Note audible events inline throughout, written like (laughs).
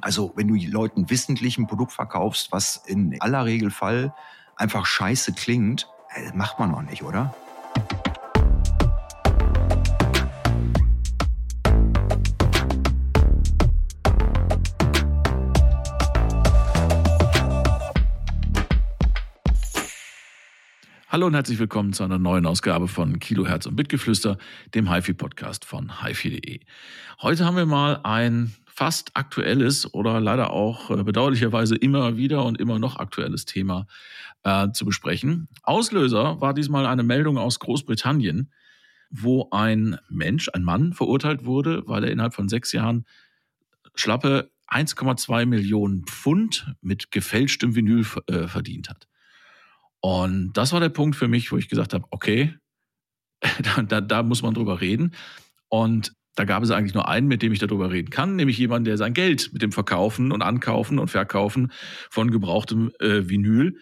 Also wenn du Leuten wissentlich ein Produkt verkaufst, was in aller Regelfall einfach scheiße klingt, äh, macht man auch nicht, oder? Hallo und herzlich willkommen zu einer neuen Ausgabe von Kilohertz und Bitgeflüster, dem HiFi-Podcast von HiFi.de. Heute haben wir mal ein fast aktuelles oder leider auch äh, bedauerlicherweise immer wieder und immer noch aktuelles Thema äh, zu besprechen. Auslöser war diesmal eine Meldung aus Großbritannien, wo ein Mensch, ein Mann verurteilt wurde, weil er innerhalb von sechs Jahren schlappe 1,2 Millionen Pfund mit gefälschtem Vinyl äh, verdient hat. Und das war der Punkt für mich, wo ich gesagt habe, okay, (laughs) da, da, da muss man drüber reden. Und da gab es eigentlich nur einen, mit dem ich darüber reden kann, nämlich jemanden, der sein Geld mit dem Verkaufen und Ankaufen und Verkaufen von gebrauchtem äh, Vinyl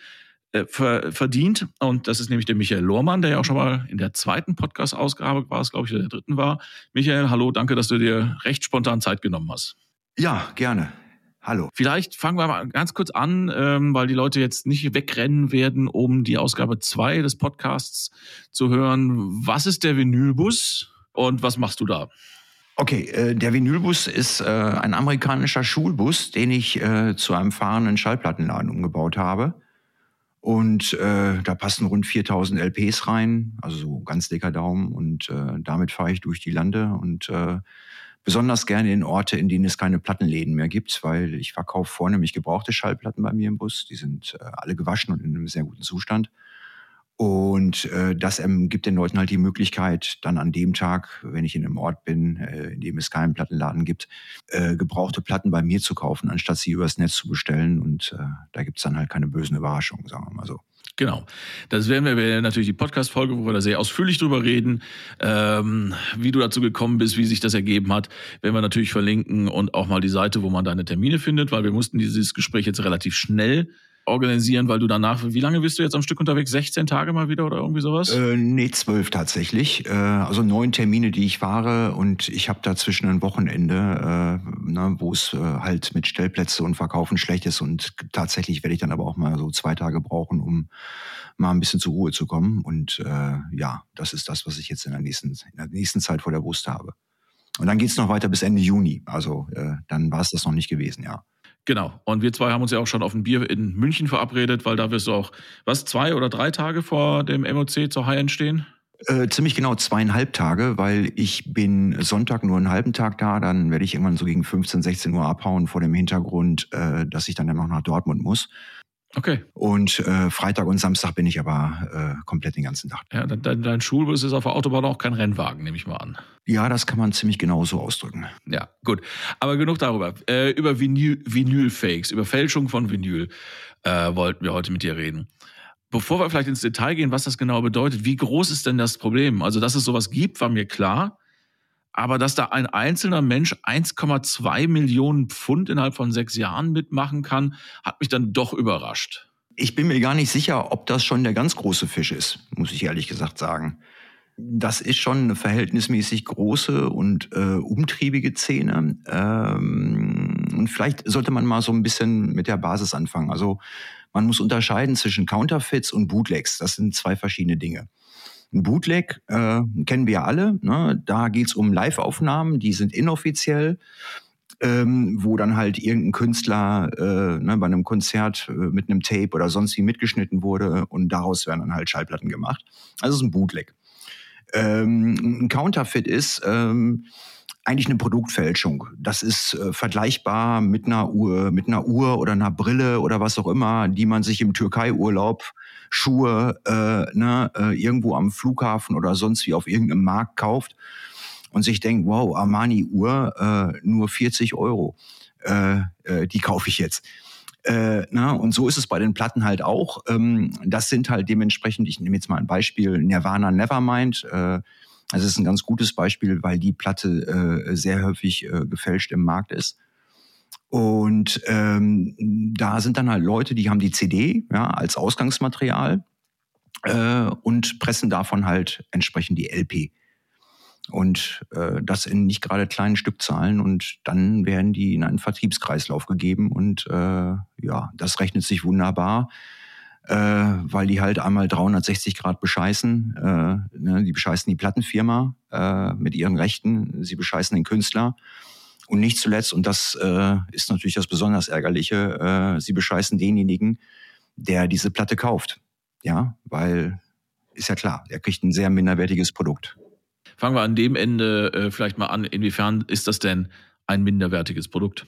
äh, ver verdient. Und das ist nämlich der Michael Lohrmann, der ja auch schon mal in der zweiten Podcast-Ausgabe war, es glaube ich, oder der dritten war. Michael, hallo, danke, dass du dir recht spontan Zeit genommen hast. Ja, gerne. Hallo. Vielleicht fangen wir mal ganz kurz an, ähm, weil die Leute jetzt nicht wegrennen werden, um die Ausgabe 2 des Podcasts zu hören. Was ist der Vinylbus und was machst du da? Okay, äh, der Vinylbus ist äh, ein amerikanischer Schulbus, den ich äh, zu einem fahrenden Schallplattenladen umgebaut habe. Und äh, da passen rund 4000 LPs rein, also so ganz dicker Daumen. Und äh, damit fahre ich durch die Lande und äh, besonders gerne in Orte, in denen es keine Plattenläden mehr gibt, weil ich verkaufe vornehmlich gebrauchte Schallplatten bei mir im Bus. Die sind äh, alle gewaschen und in einem sehr guten Zustand. Und äh, das ähm, gibt den Leuten halt die Möglichkeit, dann an dem Tag, wenn ich in einem Ort bin, äh, in dem es keinen Plattenladen gibt, äh, gebrauchte Platten bei mir zu kaufen, anstatt sie übers Netz zu bestellen. Und äh, da gibt's dann halt keine bösen Überraschungen, sagen wir mal so. Genau. Das werden wir natürlich die Podcast-Folge, wo wir da sehr ausführlich drüber reden, ähm, wie du dazu gekommen bist, wie sich das ergeben hat, werden wir natürlich verlinken und auch mal die Seite, wo man deine Termine findet, weil wir mussten dieses Gespräch jetzt relativ schnell organisieren, weil du danach, wie lange bist du jetzt am Stück unterwegs? 16 Tage mal wieder oder irgendwie sowas? Äh, nee, zwölf tatsächlich. Äh, also neun Termine, die ich fahre und ich habe dazwischen ein Wochenende, äh, ne, wo es äh, halt mit Stellplätze und Verkaufen schlecht ist und tatsächlich werde ich dann aber auch mal so zwei Tage brauchen, um mal ein bisschen zur Ruhe zu kommen. Und äh, ja, das ist das, was ich jetzt in der nächsten, in der nächsten Zeit vor der Brust habe. Und dann geht's noch weiter bis Ende Juni. Also äh, dann war es das noch nicht gewesen, ja. Genau. Und wir zwei haben uns ja auch schon auf ein Bier in München verabredet, weil da wirst du auch, was, zwei oder drei Tage vor dem MOC zur High-End stehen? Äh, ziemlich genau zweieinhalb Tage, weil ich bin Sonntag nur einen halben Tag da, dann werde ich irgendwann so gegen 15, 16 Uhr abhauen vor dem Hintergrund, äh, dass ich dann ja noch nach Dortmund muss. Okay. Und äh, Freitag und Samstag bin ich aber äh, komplett den ganzen Tag. Ja, dein, dein Schulbus ist auf der Autobahn auch kein Rennwagen, nehme ich mal an. Ja, das kann man ziemlich genau so ausdrücken. Ja, gut. Aber genug darüber. Äh, über Vinyl, Vinyl-Fakes, über Fälschung von Vinyl äh, wollten wir heute mit dir reden. Bevor wir vielleicht ins Detail gehen, was das genau bedeutet, wie groß ist denn das Problem? Also, dass es sowas gibt, war mir klar. Aber dass da ein einzelner Mensch 1,2 Millionen Pfund innerhalb von sechs Jahren mitmachen kann, hat mich dann doch überrascht. Ich bin mir gar nicht sicher, ob das schon der ganz große Fisch ist, muss ich ehrlich gesagt sagen. Das ist schon eine verhältnismäßig große und äh, umtriebige Szene. Ähm, und vielleicht sollte man mal so ein bisschen mit der Basis anfangen. Also man muss unterscheiden zwischen Counterfeits und Bootlegs. Das sind zwei verschiedene Dinge. Ein Bootleg äh, kennen wir alle. Ne? Da geht's um Live-Aufnahmen, die sind inoffiziell. Ähm, wo dann halt irgendein Künstler äh, ne, bei einem Konzert äh, mit einem Tape oder sonst wie mitgeschnitten wurde und daraus werden dann halt Schallplatten gemacht. Also es ist ein Bootleg. Ähm, ein Counterfeit ist ähm, eigentlich eine Produktfälschung. Das ist äh, vergleichbar mit einer Uhr, mit einer Uhr oder einer Brille oder was auch immer, die man sich im Türkei-Urlaub Schuhe äh, ne, äh, irgendwo am Flughafen oder sonst wie auf irgendeinem Markt kauft und sich denkt, wow, Armani-Uhr, äh, nur 40 Euro, äh, äh, die kaufe ich jetzt. Na, und so ist es bei den Platten halt auch. Ähm, das sind halt dementsprechend, ich nehme jetzt mal ein Beispiel, Nirvana Nevermind. Das ist ein ganz gutes Beispiel, weil die Platte äh, sehr häufig äh, gefälscht im Markt ist. Und ähm, da sind dann halt Leute, die haben die CD ja, als Ausgangsmaterial äh, und pressen davon halt entsprechend die LP. Und äh, das in nicht gerade kleinen Stückzahlen und dann werden die in einen Vertriebskreislauf gegeben und äh, ja, das rechnet sich wunderbar, äh, weil die halt einmal 360 Grad bescheißen. Äh, ne, die bescheißen die Plattenfirma äh, mit ihren Rechten, sie bescheißen den Künstler. Und nicht zuletzt, und das äh, ist natürlich das besonders Ärgerliche, äh, sie bescheißen denjenigen, der diese Platte kauft. Ja, weil ist ja klar, er kriegt ein sehr minderwertiges Produkt. Fangen wir an dem Ende äh, vielleicht mal an. Inwiefern ist das denn ein minderwertiges Produkt?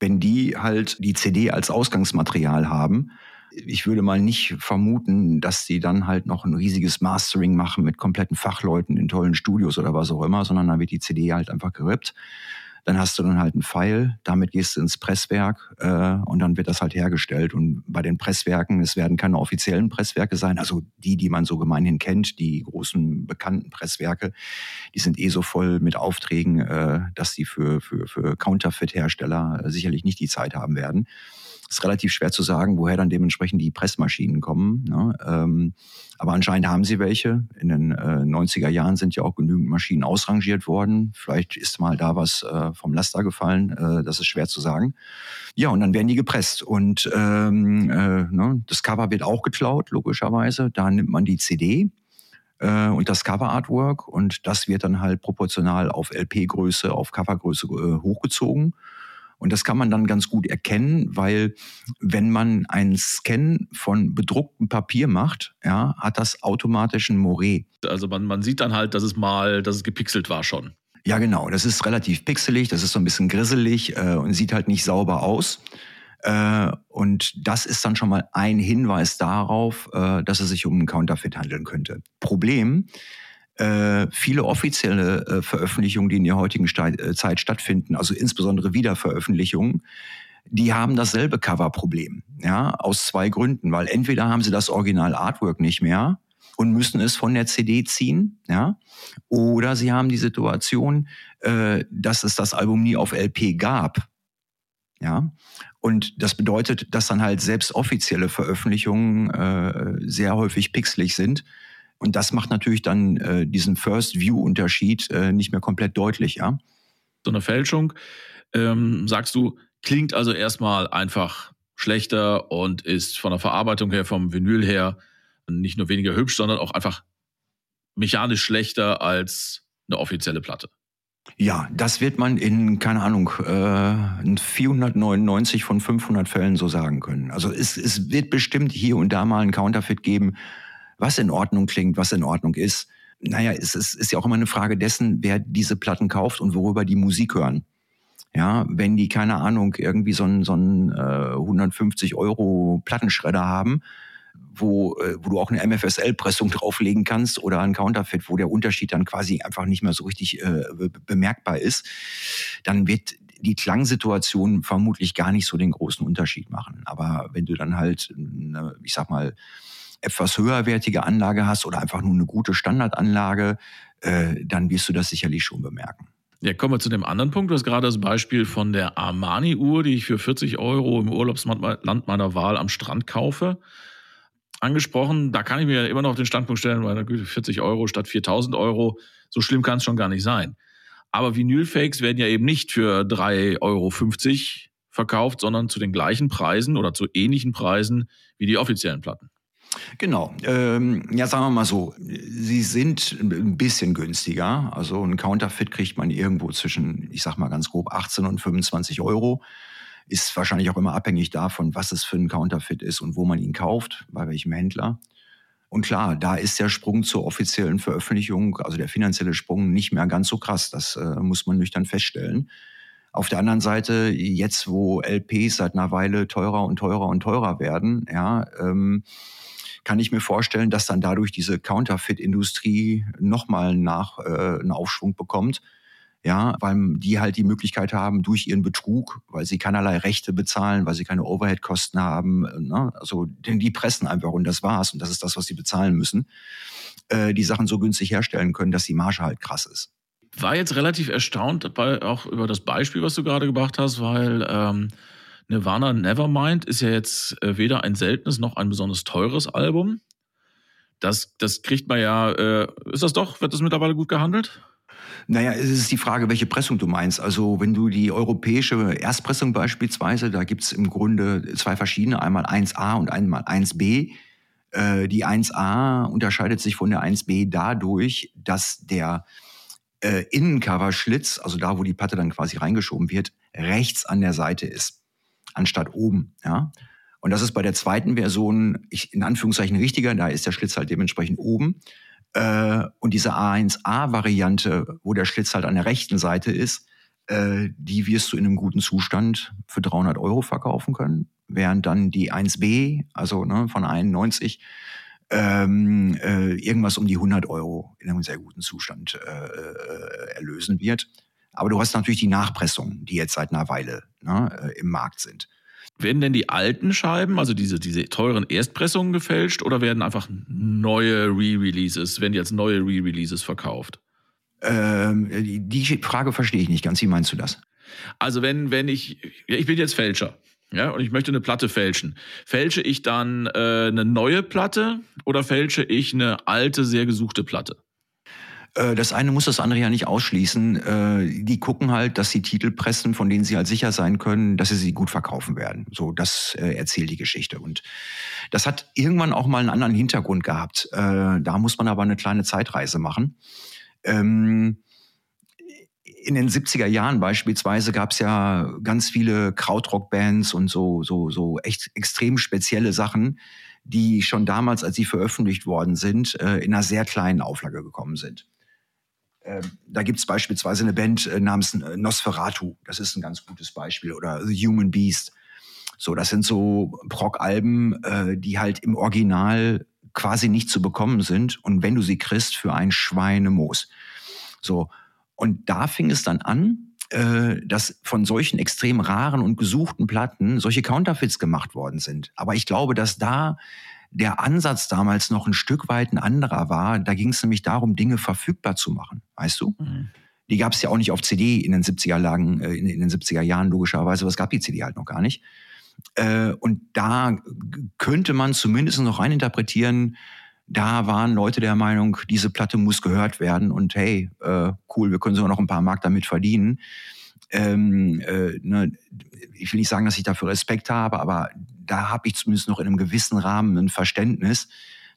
Wenn die halt die CD als Ausgangsmaterial haben, ich würde mal nicht vermuten, dass die dann halt noch ein riesiges Mastering machen mit kompletten Fachleuten in tollen Studios oder was auch immer, sondern dann wird die CD halt einfach gerippt. Dann hast du dann halt einen Pfeil, damit gehst du ins Presswerk äh, und dann wird das halt hergestellt. Und bei den Presswerken, es werden keine offiziellen Presswerke sein, also die, die man so gemeinhin kennt, die großen bekannten Presswerke, die sind eh so voll mit Aufträgen, äh, dass die für, für, für Counterfeit-Hersteller sicherlich nicht die Zeit haben werden ist relativ schwer zu sagen, woher dann dementsprechend die Pressmaschinen kommen. Ne? Ähm, aber anscheinend haben sie welche. In den äh, 90er Jahren sind ja auch genügend Maschinen ausrangiert worden. Vielleicht ist mal da was äh, vom Laster gefallen. Äh, das ist schwer zu sagen. Ja, und dann werden die gepresst. Und ähm, äh, ne, das Cover wird auch geklaut, logischerweise. Da nimmt man die CD äh, und das Cover-Artwork und das wird dann halt proportional auf LP-Größe, auf Covergröße äh, hochgezogen. Und das kann man dann ganz gut erkennen, weil wenn man einen Scan von bedrucktem Papier macht, ja, hat das automatisch ein Moret. Also man, man sieht dann halt, dass es mal, dass es gepixelt war schon. Ja, genau. Das ist relativ pixelig, das ist so ein bisschen grisselig äh, und sieht halt nicht sauber aus. Äh, und das ist dann schon mal ein Hinweis darauf, äh, dass es sich um einen Counterfeit handeln könnte. Problem, äh, viele offizielle äh, Veröffentlichungen, die in der heutigen Sta äh, Zeit stattfinden, also insbesondere Wiederveröffentlichungen, die haben dasselbe Coverproblem, ja, aus zwei Gründen, weil entweder haben sie das Original Artwork nicht mehr und müssen es von der CD ziehen, ja, oder sie haben die Situation, äh, dass es das Album nie auf LP gab, ja, und das bedeutet, dass dann halt selbst offizielle Veröffentlichungen äh, sehr häufig pixelig sind und das macht natürlich dann äh, diesen First-View-Unterschied äh, nicht mehr komplett deutlich, ja. So eine Fälschung, ähm, sagst du, klingt also erstmal einfach schlechter und ist von der Verarbeitung her, vom Vinyl her, nicht nur weniger hübsch, sondern auch einfach mechanisch schlechter als eine offizielle Platte. Ja, das wird man in, keine Ahnung, äh, 499 von 500 Fällen so sagen können. Also es, es wird bestimmt hier und da mal ein Counterfeit geben, was in Ordnung klingt, was in Ordnung ist. Naja, es ist, ist ja auch immer eine Frage dessen, wer diese Platten kauft und worüber die Musik hören. Ja, wenn die, keine Ahnung, irgendwie so einen, so einen äh, 150 Euro Plattenschredder haben, wo, äh, wo du auch eine MFSL-Pressung drauflegen kannst oder ein Counterfeit, wo der Unterschied dann quasi einfach nicht mehr so richtig äh, bemerkbar ist, dann wird die Klangsituation vermutlich gar nicht so den großen Unterschied machen. Aber wenn du dann halt, eine, ich sag mal, etwas höherwertige Anlage hast oder einfach nur eine gute Standardanlage, äh, dann wirst du das sicherlich schon bemerken. Ja, kommen wir zu dem anderen Punkt. Du hast gerade das Beispiel von der Armani-Uhr, die ich für 40 Euro im Urlaubsland meiner Wahl am Strand kaufe, angesprochen. Da kann ich mir immer noch den Standpunkt stellen, weil 40 Euro statt 4000 Euro, so schlimm kann es schon gar nicht sein. Aber Vinylfakes werden ja eben nicht für 3,50 Euro verkauft, sondern zu den gleichen Preisen oder zu ähnlichen Preisen wie die offiziellen Platten. Genau. Ähm, ja, sagen wir mal so, sie sind ein bisschen günstiger. Also ein Counterfeit kriegt man irgendwo zwischen, ich sag mal ganz grob, 18 und 25 Euro. Ist wahrscheinlich auch immer abhängig davon, was es für ein Counterfeit ist und wo man ihn kauft, bei welchem Händler. Und klar, da ist der Sprung zur offiziellen Veröffentlichung, also der finanzielle Sprung, nicht mehr ganz so krass. Das äh, muss man nüchtern feststellen. Auf der anderen Seite, jetzt wo LPs seit einer Weile teurer und teurer und teurer werden, ja, ähm, kann ich mir vorstellen, dass dann dadurch diese Counterfeit-Industrie nochmal nach äh, einen Aufschwung bekommt. Ja, weil die halt die Möglichkeit haben, durch ihren Betrug, weil sie keinerlei Rechte bezahlen, weil sie keine Overhead-Kosten haben, ne? also denn die pressen einfach und das war's und das ist das, was sie bezahlen müssen, äh, die Sachen so günstig herstellen können, dass die Marge halt krass ist. War jetzt relativ erstaunt auch über das Beispiel, was du gerade gebracht hast, weil ähm, Nirvana Nevermind ist ja jetzt äh, weder ein seltenes noch ein besonders teures Album. Das, das kriegt man ja, äh, ist das doch, wird das mittlerweile gut gehandelt? Naja, es ist die Frage, welche Pressung du meinst. Also wenn du die europäische Erstpressung beispielsweise, da gibt's im Grunde zwei verschiedene, einmal 1a und einmal 1b. Äh, die 1a unterscheidet sich von der 1b dadurch, dass der äh, Innencoverschlitz, also da, wo die Platte dann quasi reingeschoben wird, rechts an der Seite ist, anstatt oben. Ja? Und das ist bei der zweiten Version ich, in Anführungszeichen richtiger, da ist der Schlitz halt dementsprechend oben. Äh, und diese A1A-Variante, wo der Schlitz halt an der rechten Seite ist, äh, die wirst du in einem guten Zustand für 300 Euro verkaufen können, während dann die 1B, also ne, von 91, ähm, äh, irgendwas um die 100 Euro in einem sehr guten Zustand äh, äh, erlösen wird. Aber du hast natürlich die Nachpressungen, die jetzt seit einer Weile ne, äh, im Markt sind. Werden denn die alten Scheiben, also diese, diese teuren Erstpressungen gefälscht oder werden einfach neue Re-Releases, werden jetzt neue Re-Releases verkauft? Ähm, die Frage verstehe ich nicht ganz. Wie meinst du das? Also wenn, wenn ich, ich bin jetzt Fälscher, ja, und ich möchte eine Platte fälschen. Fälsche ich dann äh, eine neue Platte oder fälsche ich eine alte, sehr gesuchte Platte? Äh, das eine muss das andere ja nicht ausschließen. Äh, die gucken halt, dass sie Titel pressen, von denen sie halt sicher sein können, dass sie sie gut verkaufen werden. So, das äh, erzählt die Geschichte. Und das hat irgendwann auch mal einen anderen Hintergrund gehabt. Da muss man aber eine kleine Zeitreise machen. Ähm, in den 70er Jahren beispielsweise gab es ja ganz viele Krautrock-Bands und so, so, so echt extrem spezielle Sachen, die schon damals, als sie veröffentlicht worden sind, in einer sehr kleinen Auflage gekommen sind. Ähm, da gibt es beispielsweise eine Band äh, namens äh, Nosferatu. Das ist ein ganz gutes Beispiel. Oder The Human Beast. So, das sind so Proc-Alben, äh, die halt im Original quasi nicht zu bekommen sind. Und wenn du sie kriegst, für ein Schweinemoos. So. Und da fing es dann an, dass von solchen extrem raren und gesuchten Platten solche Counterfeits gemacht worden sind. Aber ich glaube, dass da der Ansatz damals noch ein Stück weit ein anderer war. Da ging es nämlich darum, Dinge verfügbar zu machen, weißt du? Mhm. Die gab es ja auch nicht auf CD in den 70er Lagen, äh, in, in, den 70er Jahren logischerweise, aber es gab die CD halt noch gar nicht. Äh, und da könnte man zumindest noch reininterpretieren, da waren Leute der Meinung, diese Platte muss gehört werden und hey, äh, cool, wir können sogar noch ein paar Mark damit verdienen. Ähm, äh, ne, ich will nicht sagen, dass ich dafür Respekt habe, aber da habe ich zumindest noch in einem gewissen Rahmen ein Verständnis.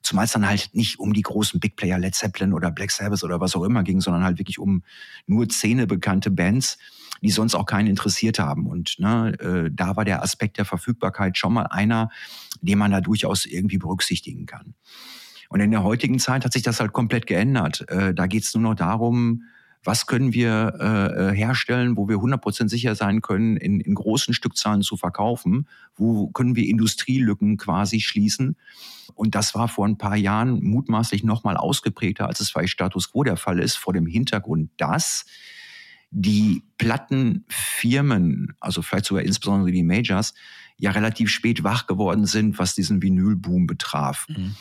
Zumal es dann halt nicht um die großen Big Player Led Zeppelin oder Black Sabbath oder was auch immer ging, sondern halt wirklich um nur Szene bekannte Bands, die sonst auch keinen interessiert haben. Und ne, äh, da war der Aspekt der Verfügbarkeit schon mal einer, den man da durchaus irgendwie berücksichtigen kann. Und in der heutigen Zeit hat sich das halt komplett geändert. Äh, da geht es nur noch darum, was können wir äh, äh herstellen, wo wir 100% sicher sein können, in, in großen Stückzahlen zu verkaufen, wo können wir Industrielücken quasi schließen. Und das war vor ein paar Jahren mutmaßlich nochmal ausgeprägter, als es bei Status Quo der Fall ist, vor dem Hintergrund, dass die Plattenfirmen, also vielleicht sogar insbesondere die Majors, ja relativ spät wach geworden sind, was diesen Vinylboom betraf. Mhm.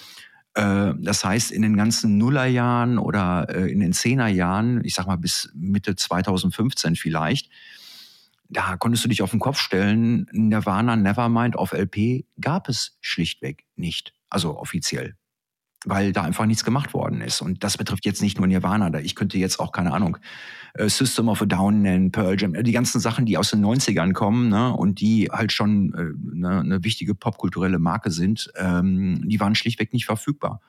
Äh, das heißt, in den ganzen Nullerjahren oder äh, in den Zehnerjahren, ich sag mal bis Mitte 2015 vielleicht, da konntest du dich auf den Kopf stellen, Nirvana Nevermind auf LP gab es schlichtweg nicht. Also offiziell weil da einfach nichts gemacht worden ist. Und das betrifft jetzt nicht nur Nirvana. Da ich könnte jetzt auch, keine Ahnung, äh, System of a Down nennen, Pearl Jam, die ganzen Sachen, die aus den 90ern kommen ne, und die halt schon äh, ne, eine wichtige popkulturelle Marke sind, ähm, die waren schlichtweg nicht verfügbar.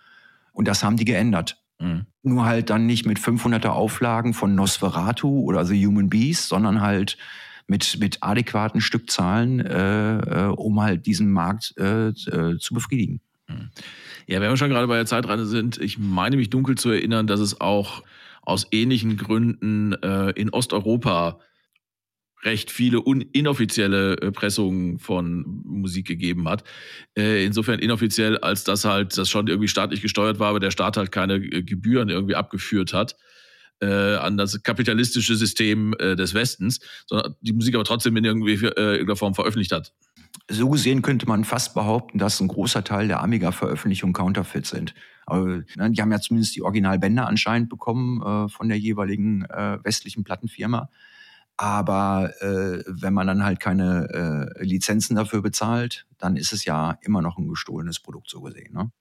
Und das haben die geändert. Mhm. Nur halt dann nicht mit 500er Auflagen von Nosferatu oder The Human Beast, sondern halt mit, mit adäquaten Stückzahlen, äh, äh, um halt diesen Markt äh, äh zu befriedigen. Mhm. Ja, wenn wir schon gerade bei der Zeitreise sind, ich meine mich dunkel zu erinnern, dass es auch aus ähnlichen Gründen äh, in Osteuropa recht viele inoffizielle äh, Pressungen von Musik gegeben hat. Äh, insofern inoffiziell, als dass halt das schon irgendwie staatlich gesteuert war, aber der Staat halt keine äh, Gebühren irgendwie abgeführt hat an das kapitalistische System des Westens, sondern die Musik aber trotzdem in irgendwie irgendeiner Form veröffentlicht hat so gesehen könnte man fast behaupten, dass ein großer Teil der Amiga-Veröffentlichungen Counterfeit sind. Aber, ne, die haben ja zumindest die Originalbänder anscheinend bekommen äh, von der jeweiligen äh, westlichen Plattenfirma. Aber äh, wenn man dann halt keine äh, Lizenzen dafür bezahlt, dann ist es ja immer noch ein gestohlenes Produkt so gesehen. Ne?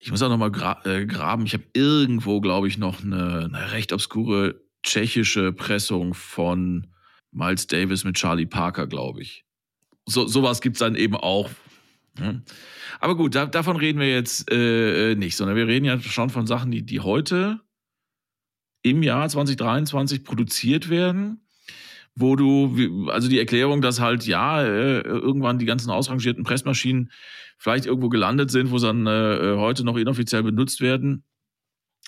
Ich muss auch noch mal gra äh, graben. Ich habe irgendwo, glaube ich, noch eine, eine recht obskure tschechische Pressung von Miles Davis mit Charlie Parker, glaube ich. So, sowas gibt es dann eben auch. Hm. Aber gut, da, davon reden wir jetzt äh, nicht, sondern wir reden ja schon von Sachen, die, die heute im Jahr 2023 produziert werden, wo du, also die Erklärung, dass halt ja, äh, irgendwann die ganzen ausrangierten Pressmaschinen vielleicht irgendwo gelandet sind, wo sie dann äh, heute noch inoffiziell benutzt werden,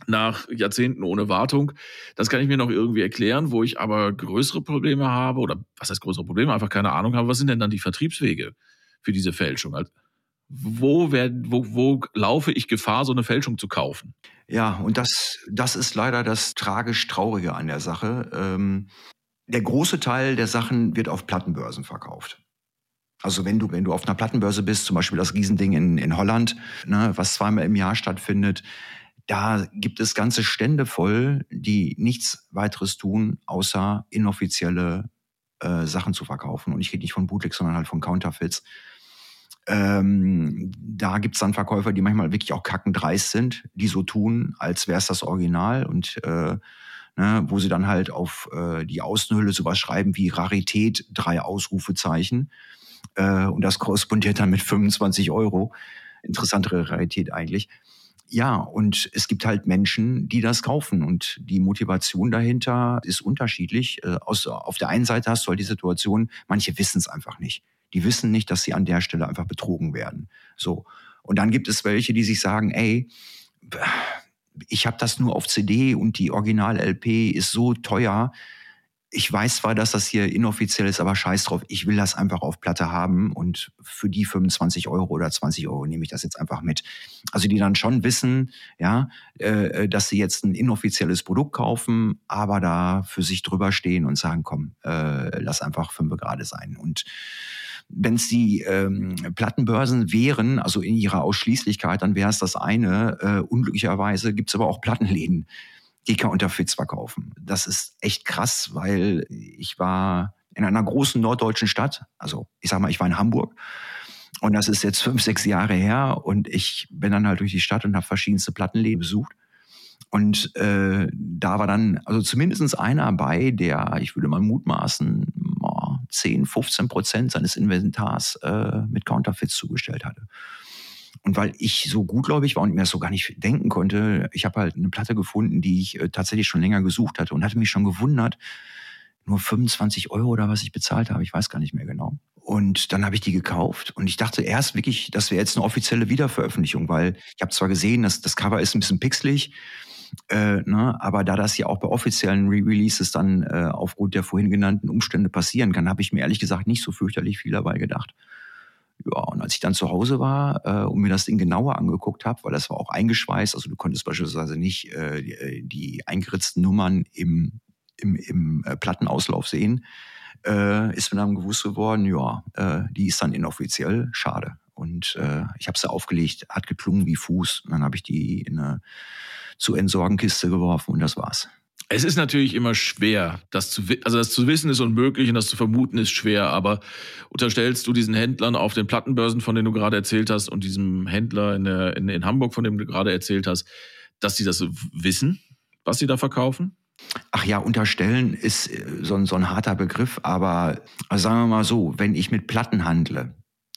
nach Jahrzehnten ohne Wartung. Das kann ich mir noch irgendwie erklären, wo ich aber größere Probleme habe, oder was heißt größere Probleme, einfach keine Ahnung habe, was sind denn dann die Vertriebswege für diese Fälschung? Also, wo, werd, wo, wo laufe ich Gefahr, so eine Fälschung zu kaufen? Ja, und das, das ist leider das tragisch Traurige an der Sache. Ähm, der große Teil der Sachen wird auf Plattenbörsen verkauft. Also wenn du, wenn du auf einer Plattenbörse bist, zum Beispiel das Riesending in, in Holland, ne, was zweimal im Jahr stattfindet, da gibt es ganze Stände voll, die nichts weiteres tun, außer inoffizielle äh, Sachen zu verkaufen. Und ich rede nicht von Bootlegs, sondern halt von Counterfeits. Ähm, da gibt's dann Verkäufer, die manchmal wirklich auch kackendreist sind, die so tun, als wäre es das Original und äh, ne, wo sie dann halt auf äh, die Außenhülle sowas schreiben wie Rarität, drei Ausrufezeichen. Äh, und das korrespondiert dann mit 25 Euro. Interessantere Rarität eigentlich. Ja, und es gibt halt Menschen, die das kaufen und die Motivation dahinter ist unterschiedlich. Äh, aus, auf der einen Seite hast du halt die Situation, manche wissen es einfach nicht. Die wissen nicht, dass sie an der Stelle einfach betrogen werden. So. Und dann gibt es welche, die sich sagen, ey, ich habe das nur auf CD und die Original-LP ist so teuer. Ich weiß zwar, dass das hier inoffiziell ist, aber scheiß drauf, ich will das einfach auf Platte haben und für die 25 Euro oder 20 Euro nehme ich das jetzt einfach mit. Also die dann schon wissen, ja, äh, dass sie jetzt ein inoffizielles Produkt kaufen, aber da für sich drüber stehen und sagen, komm, äh, lass einfach fünf gerade sein. Und wenn es die ähm, Plattenbörsen wären, also in ihrer Ausschließlichkeit, dann wäre es das eine. Äh, unglücklicherweise gibt es aber auch Plattenläden, die Counterfeits verkaufen. Das ist echt krass, weil ich war in einer großen norddeutschen Stadt, also ich sag mal, ich war in Hamburg und das ist jetzt fünf, sechs Jahre her und ich bin dann halt durch die Stadt und habe verschiedenste Plattenläden besucht. Und äh, da war dann also zumindest einer bei, der, ich würde mal mutmaßen, 10, 15 Prozent seines Inventars äh, mit Counterfeits zugestellt hatte. Und weil ich so gutgläubig war und mir das so gar nicht denken konnte, ich habe halt eine Platte gefunden, die ich äh, tatsächlich schon länger gesucht hatte und hatte mich schon gewundert, nur 25 Euro oder was ich bezahlt habe, ich weiß gar nicht mehr genau. Und dann habe ich die gekauft und ich dachte erst wirklich, das wäre jetzt eine offizielle Wiederveröffentlichung, weil ich habe zwar gesehen, dass das Cover ist ein bisschen pixelig, äh, ne? Aber da das ja auch bei offiziellen Re-Releases dann äh, aufgrund der vorhin genannten Umstände passieren kann, habe ich mir ehrlich gesagt nicht so fürchterlich viel dabei gedacht. Ja, und als ich dann zu Hause war äh, und mir das Ding genauer angeguckt habe, weil das war auch eingeschweißt, also du konntest beispielsweise nicht äh, die, äh, die eingeritzten Nummern im, im, im äh, Plattenauslauf sehen, äh, ist mir dann gewusst geworden, ja, äh, die ist dann inoffiziell, schade. Und äh, ich habe sie aufgelegt, hat geklungen wie Fuß. Und dann habe ich die in eine zu Entsorgenkiste geworfen und das war's. Es ist natürlich immer schwer, das zu, also das zu wissen ist unmöglich und das zu vermuten ist schwer, aber unterstellst du diesen Händlern auf den Plattenbörsen, von denen du gerade erzählt hast, und diesem Händler in, der, in, in Hamburg, von dem du gerade erzählt hast, dass sie das wissen, was sie da verkaufen? Ach ja, unterstellen ist äh, so ein, so ein harter Begriff, aber sagen wir mal so, wenn ich mit Platten handle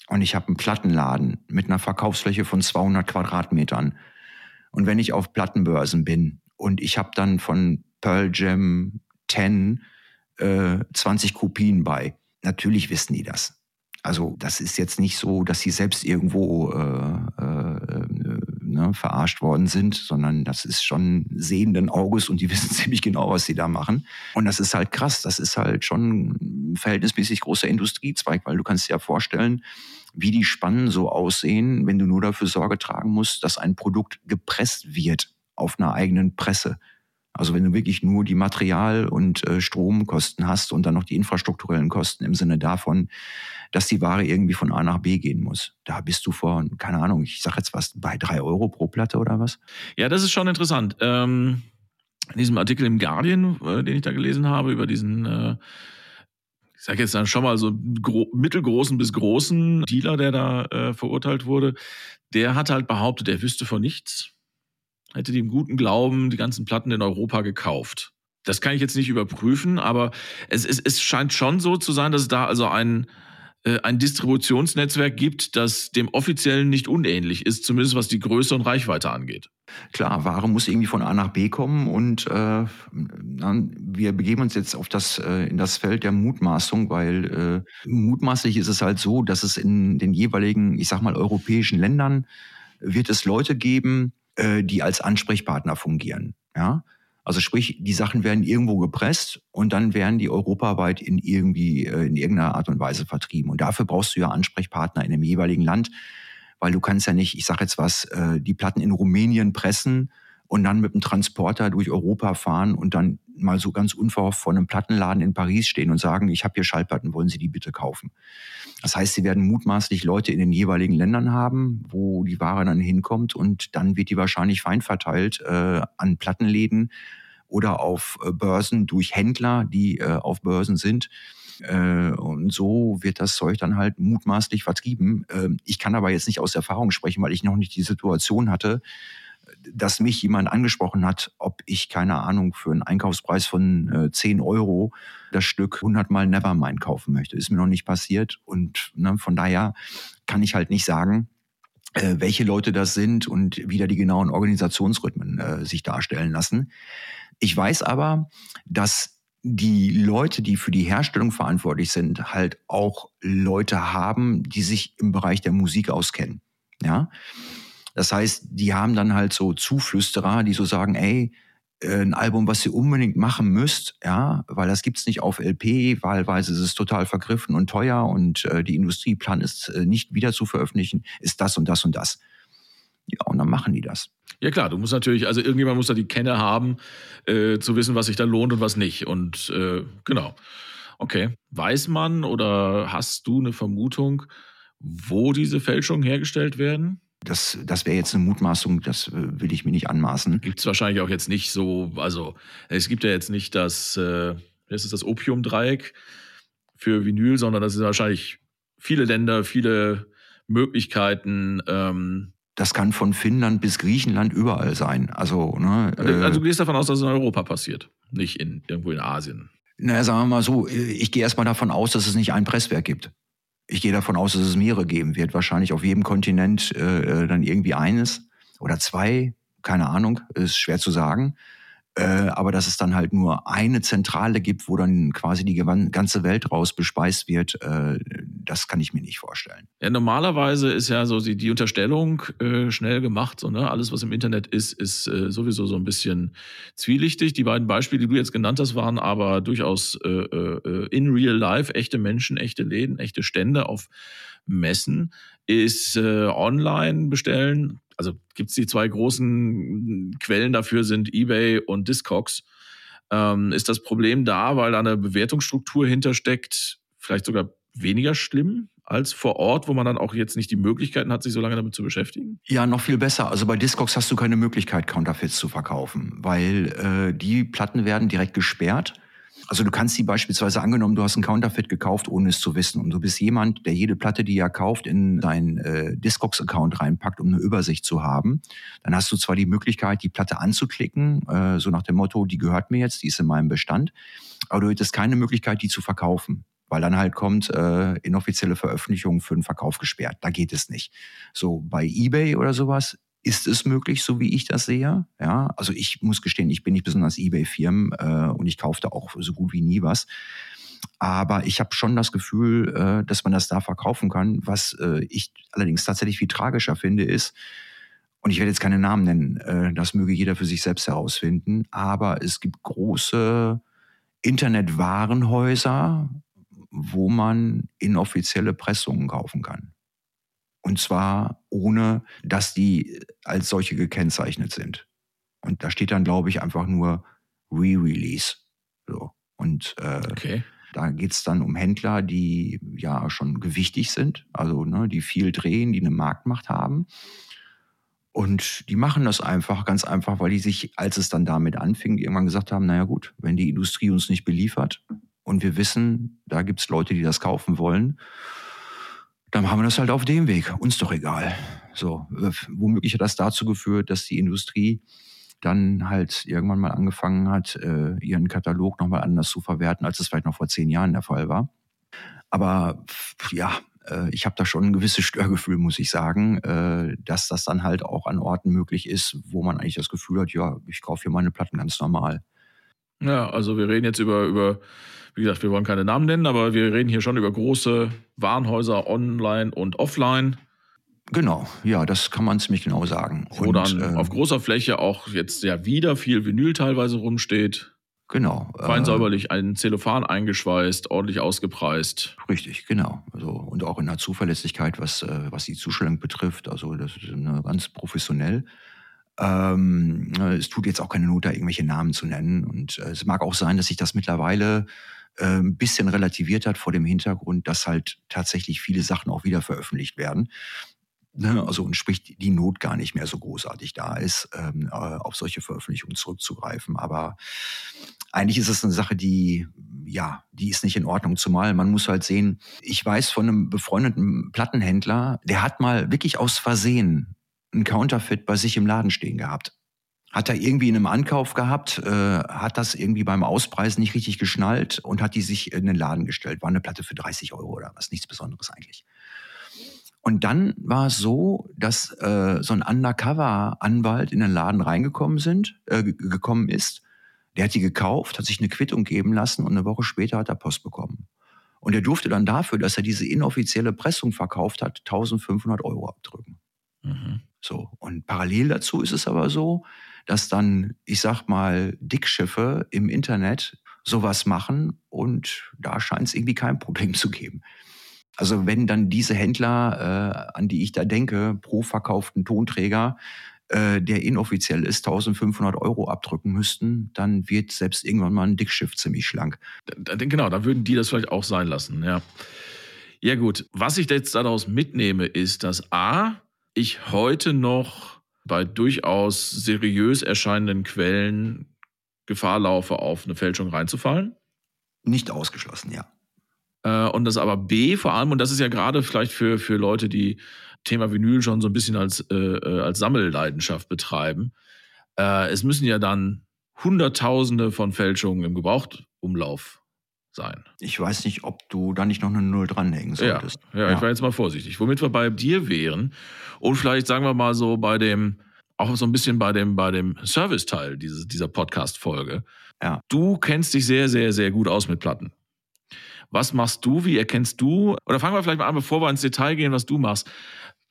und ich habe einen Plattenladen mit einer Verkaufsfläche von 200 Quadratmetern, und wenn ich auf Plattenbörsen bin und ich habe dann von Pearl Jam 10 äh, 20 Kopien bei, natürlich wissen die das. Also das ist jetzt nicht so, dass sie selbst irgendwo äh, äh, ne, verarscht worden sind, sondern das ist schon sehenden Auges und die (laughs) wissen ziemlich genau, was sie da machen. Und das ist halt krass. Das ist halt schon ein verhältnismäßig großer Industriezweig, weil du kannst dir ja vorstellen, wie die Spannen so aussehen, wenn du nur dafür Sorge tragen musst, dass ein Produkt gepresst wird auf einer eigenen Presse. Also wenn du wirklich nur die Material- und äh, Stromkosten hast und dann noch die infrastrukturellen Kosten im Sinne davon, dass die Ware irgendwie von A nach B gehen muss. Da bist du vor, keine Ahnung, ich sag jetzt was, bei drei Euro pro Platte oder was? Ja, das ist schon interessant. Ähm, in diesem Artikel im Guardian, äh, den ich da gelesen habe, über diesen äh, ich sage jetzt dann schon mal so mittelgroßen bis großen Dealer, der da äh, verurteilt wurde, der hat halt behauptet, er wüsste von nichts, hätte die im guten Glauben die ganzen Platten in Europa gekauft. Das kann ich jetzt nicht überprüfen, aber es, es, es scheint schon so zu sein, dass es da also ein, äh, ein Distributionsnetzwerk gibt, das dem offiziellen nicht unähnlich ist, zumindest was die Größe und Reichweite angeht. Klar, Ware muss irgendwie von A nach B kommen und äh, wir begeben uns jetzt auf das äh, in das Feld der Mutmaßung, weil äh, mutmaßlich ist es halt so, dass es in den jeweiligen, ich sag mal, europäischen Ländern wird es Leute geben, äh, die als Ansprechpartner fungieren. Ja, also sprich, die Sachen werden irgendwo gepresst und dann werden die europaweit in irgendwie äh, in irgendeiner Art und Weise vertrieben. Und dafür brauchst du ja Ansprechpartner in dem jeweiligen Land, weil du kannst ja nicht, ich sage jetzt was, äh, die Platten in Rumänien pressen und dann mit dem Transporter durch Europa fahren und dann mal so ganz unverhofft vor einem Plattenladen in Paris stehen und sagen, ich habe hier Schallplatten, wollen Sie die bitte kaufen? Das heißt, sie werden mutmaßlich Leute in den jeweiligen Ländern haben, wo die Ware dann hinkommt und dann wird die wahrscheinlich fein verteilt äh, an Plattenläden oder auf äh, Börsen durch Händler, die äh, auf Börsen sind. Äh, und so wird das Zeug dann halt mutmaßlich vertrieben. Äh, ich kann aber jetzt nicht aus Erfahrung sprechen, weil ich noch nicht die Situation hatte, dass mich jemand angesprochen hat, ob ich, keine Ahnung, für einen Einkaufspreis von äh, 10 Euro das Stück 100 Mal Nevermind kaufen möchte. Ist mir noch nicht passiert. Und ne, von daher kann ich halt nicht sagen, äh, welche Leute das sind und wie da die genauen Organisationsrhythmen äh, sich darstellen lassen. Ich weiß aber, dass die Leute, die für die Herstellung verantwortlich sind, halt auch Leute haben, die sich im Bereich der Musik auskennen. Ja. Das heißt, die haben dann halt so Zuflüsterer, die so sagen, ey, äh, ein Album, was ihr unbedingt machen müsst, ja, weil das gibt's nicht auf LP, wahlweise ist es total vergriffen und teuer und äh, die Industrie plant es äh, nicht wieder zu veröffentlichen, ist das und das und das. Ja, und dann machen die das. Ja klar, du musst natürlich, also irgendjemand muss da die Kenne haben, äh, zu wissen, was sich da lohnt und was nicht. Und äh, genau. Okay. Weiß man oder hast du eine Vermutung, wo diese Fälschungen hergestellt werden? Das, das wäre jetzt eine Mutmaßung, das äh, will ich mir nicht anmaßen. Gibt es wahrscheinlich auch jetzt nicht so, also es gibt ja jetzt nicht das, äh, das ist das Opiumdreieck für Vinyl, sondern das sind wahrscheinlich viele Länder, viele Möglichkeiten. Ähm, das kann von Finnland bis Griechenland überall sein. Also, ne, also, also du gehst davon aus, dass es in Europa passiert, nicht in, irgendwo in Asien. Naja, sagen wir mal so, ich gehe erstmal davon aus, dass es nicht ein Presswerk gibt. Ich gehe davon aus, dass es mehrere geben wird. Wahrscheinlich auf jedem Kontinent äh, dann irgendwie eines oder zwei. Keine Ahnung, ist schwer zu sagen. Äh, aber dass es dann halt nur eine Zentrale gibt, wo dann quasi die ganze Welt raus bespeist wird, äh, das kann ich mir nicht vorstellen. Ja, normalerweise ist ja so die, die Unterstellung äh, schnell gemacht. So, ne? Alles, was im Internet ist, ist äh, sowieso so ein bisschen zwielichtig. Die beiden Beispiele, die du jetzt genannt hast, waren aber durchaus in real life echte Menschen, echte Läden, echte Stände auf Messen. Ist online bestellen also gibt es die zwei großen Quellen dafür sind eBay und Discogs. Ähm, ist das Problem da, weil da eine Bewertungsstruktur hintersteckt, vielleicht sogar weniger schlimm als vor Ort, wo man dann auch jetzt nicht die Möglichkeiten hat, sich so lange damit zu beschäftigen? Ja, noch viel besser. Also bei Discogs hast du keine Möglichkeit, Counterfeits zu verkaufen, weil äh, die Platten werden direkt gesperrt also du kannst die beispielsweise angenommen, du hast einen Counterfeit gekauft, ohne es zu wissen. Und du bist jemand, der jede Platte, die er kauft, in deinen äh, Discogs-Account reinpackt, um eine Übersicht zu haben. Dann hast du zwar die Möglichkeit, die Platte anzuklicken, äh, so nach dem Motto, die gehört mir jetzt, die ist in meinem Bestand. Aber du hättest keine Möglichkeit, die zu verkaufen weil dann halt kommt äh, inoffizielle Veröffentlichung für den Verkauf gesperrt. Da geht es nicht. So bei eBay oder sowas ist es möglich, so wie ich das sehe. Ja, also ich muss gestehen, ich bin nicht besonders eBay-Firmen äh, und ich kaufe da auch so gut wie nie was. Aber ich habe schon das Gefühl, äh, dass man das da verkaufen kann. Was äh, ich allerdings tatsächlich viel tragischer finde, ist, und ich werde jetzt keine Namen nennen, äh, das möge jeder für sich selbst herausfinden, aber es gibt große Internetwarenhäuser, wo man inoffizielle Pressungen kaufen kann. Und zwar ohne, dass die als solche gekennzeichnet sind. Und da steht dann, glaube ich, einfach nur Re-Release. So. Und äh, okay. da geht's dann um Händler, die ja schon gewichtig sind, also ne, die viel drehen, die eine Marktmacht haben. Und die machen das einfach, ganz einfach, weil die sich, als es dann damit anfing, irgendwann gesagt haben, naja gut, wenn die Industrie uns nicht beliefert und wir wissen, da gibt's Leute, die das kaufen wollen, dann haben wir das halt auf dem Weg. Uns doch egal. So, äh, womöglich hat das dazu geführt, dass die Industrie dann halt irgendwann mal angefangen hat, äh, ihren Katalog nochmal anders zu verwerten, als es vielleicht noch vor zehn Jahren der Fall war. Aber ja, äh, ich habe da schon ein gewisses Störgefühl, muss ich sagen, dass das dann halt auch an Orten möglich ist, wo man eigentlich das Gefühl hat, ja, ich kaufe hier meine Platten ganz normal. Ja, also wir reden jetzt über, über, wie gesagt, wir wollen keine Namen nennen, aber wir reden hier schon über große Warenhäuser online und offline. Genau, ja, das kann man ziemlich genau sagen. Wo und, dann äh, auf großer Fläche auch jetzt ja wieder viel Vinyl teilweise rumsteht. Genau. Fein äh, säuberlich, ein Zellophan eingeschweißt, ordentlich ausgepreist. Richtig, genau. Also, und auch in der Zuverlässigkeit, was, äh, was die Zustellung betrifft. Also das ist eine, ganz professionell. Ähm, es tut jetzt auch keine Not, da irgendwelche Namen zu nennen. Und äh, es mag auch sein, dass sich das mittlerweile äh, ein bisschen relativiert hat vor dem Hintergrund, dass halt tatsächlich viele Sachen auch wieder veröffentlicht werden. Ne, also und sprich die Not gar nicht mehr so großartig da ist, ähm, äh, auf solche Veröffentlichungen zurückzugreifen. Aber eigentlich ist es eine Sache, die ja, die ist nicht in Ordnung. Zumal man muss halt sehen, ich weiß von einem befreundeten Plattenhändler, der hat mal wirklich aus Versehen ein Counterfeit bei sich im Laden stehen gehabt. Hat er irgendwie in einem Ankauf gehabt, äh, hat das irgendwie beim Auspreisen nicht richtig geschnallt und hat die sich in den Laden gestellt. War eine Platte für 30 Euro oder was, nichts Besonderes eigentlich. Und dann war es so, dass äh, so ein Undercover-Anwalt in den Laden reingekommen sind, äh, gekommen ist. Der hat die gekauft, hat sich eine Quittung geben lassen und eine Woche später hat er Post bekommen. Und er durfte dann dafür, dass er diese inoffizielle Pressung verkauft hat, 1500 Euro abdrücken. Mhm. So. Und parallel dazu ist es aber so, dass dann, ich sag mal, Dickschiffe im Internet sowas machen und da scheint es irgendwie kein Problem zu geben. Also wenn dann diese Händler, äh, an die ich da denke, pro verkauften Tonträger, äh, der inoffiziell ist, 1500 Euro abdrücken müssten, dann wird selbst irgendwann mal ein Dickschiff ziemlich schlank. Genau, da würden die das vielleicht auch sein lassen, ja. Ja gut, was ich jetzt daraus mitnehme, ist, dass A, ich heute noch bei durchaus seriös erscheinenden Quellen Gefahr laufe, auf eine Fälschung reinzufallen. Nicht ausgeschlossen, ja. Äh, und das aber B vor allem, und das ist ja gerade vielleicht für, für Leute, die Thema Vinyl schon so ein bisschen als, äh, äh, als Sammelleidenschaft betreiben, äh, es müssen ja dann Hunderttausende von Fälschungen im Gebrauchtumlauf sein. Ich weiß nicht, ob du da nicht noch eine Null dranhängen solltest. Ja, ja, ja, ich war jetzt mal vorsichtig. Womit wir bei dir wären und vielleicht sagen wir mal so bei dem, auch so ein bisschen bei dem, bei dem Service-Teil dieser Podcast-Folge. Ja. Du kennst dich sehr, sehr, sehr gut aus mit Platten. Was machst du? Wie erkennst du? Oder fangen wir vielleicht mal an, bevor wir ins Detail gehen, was du machst.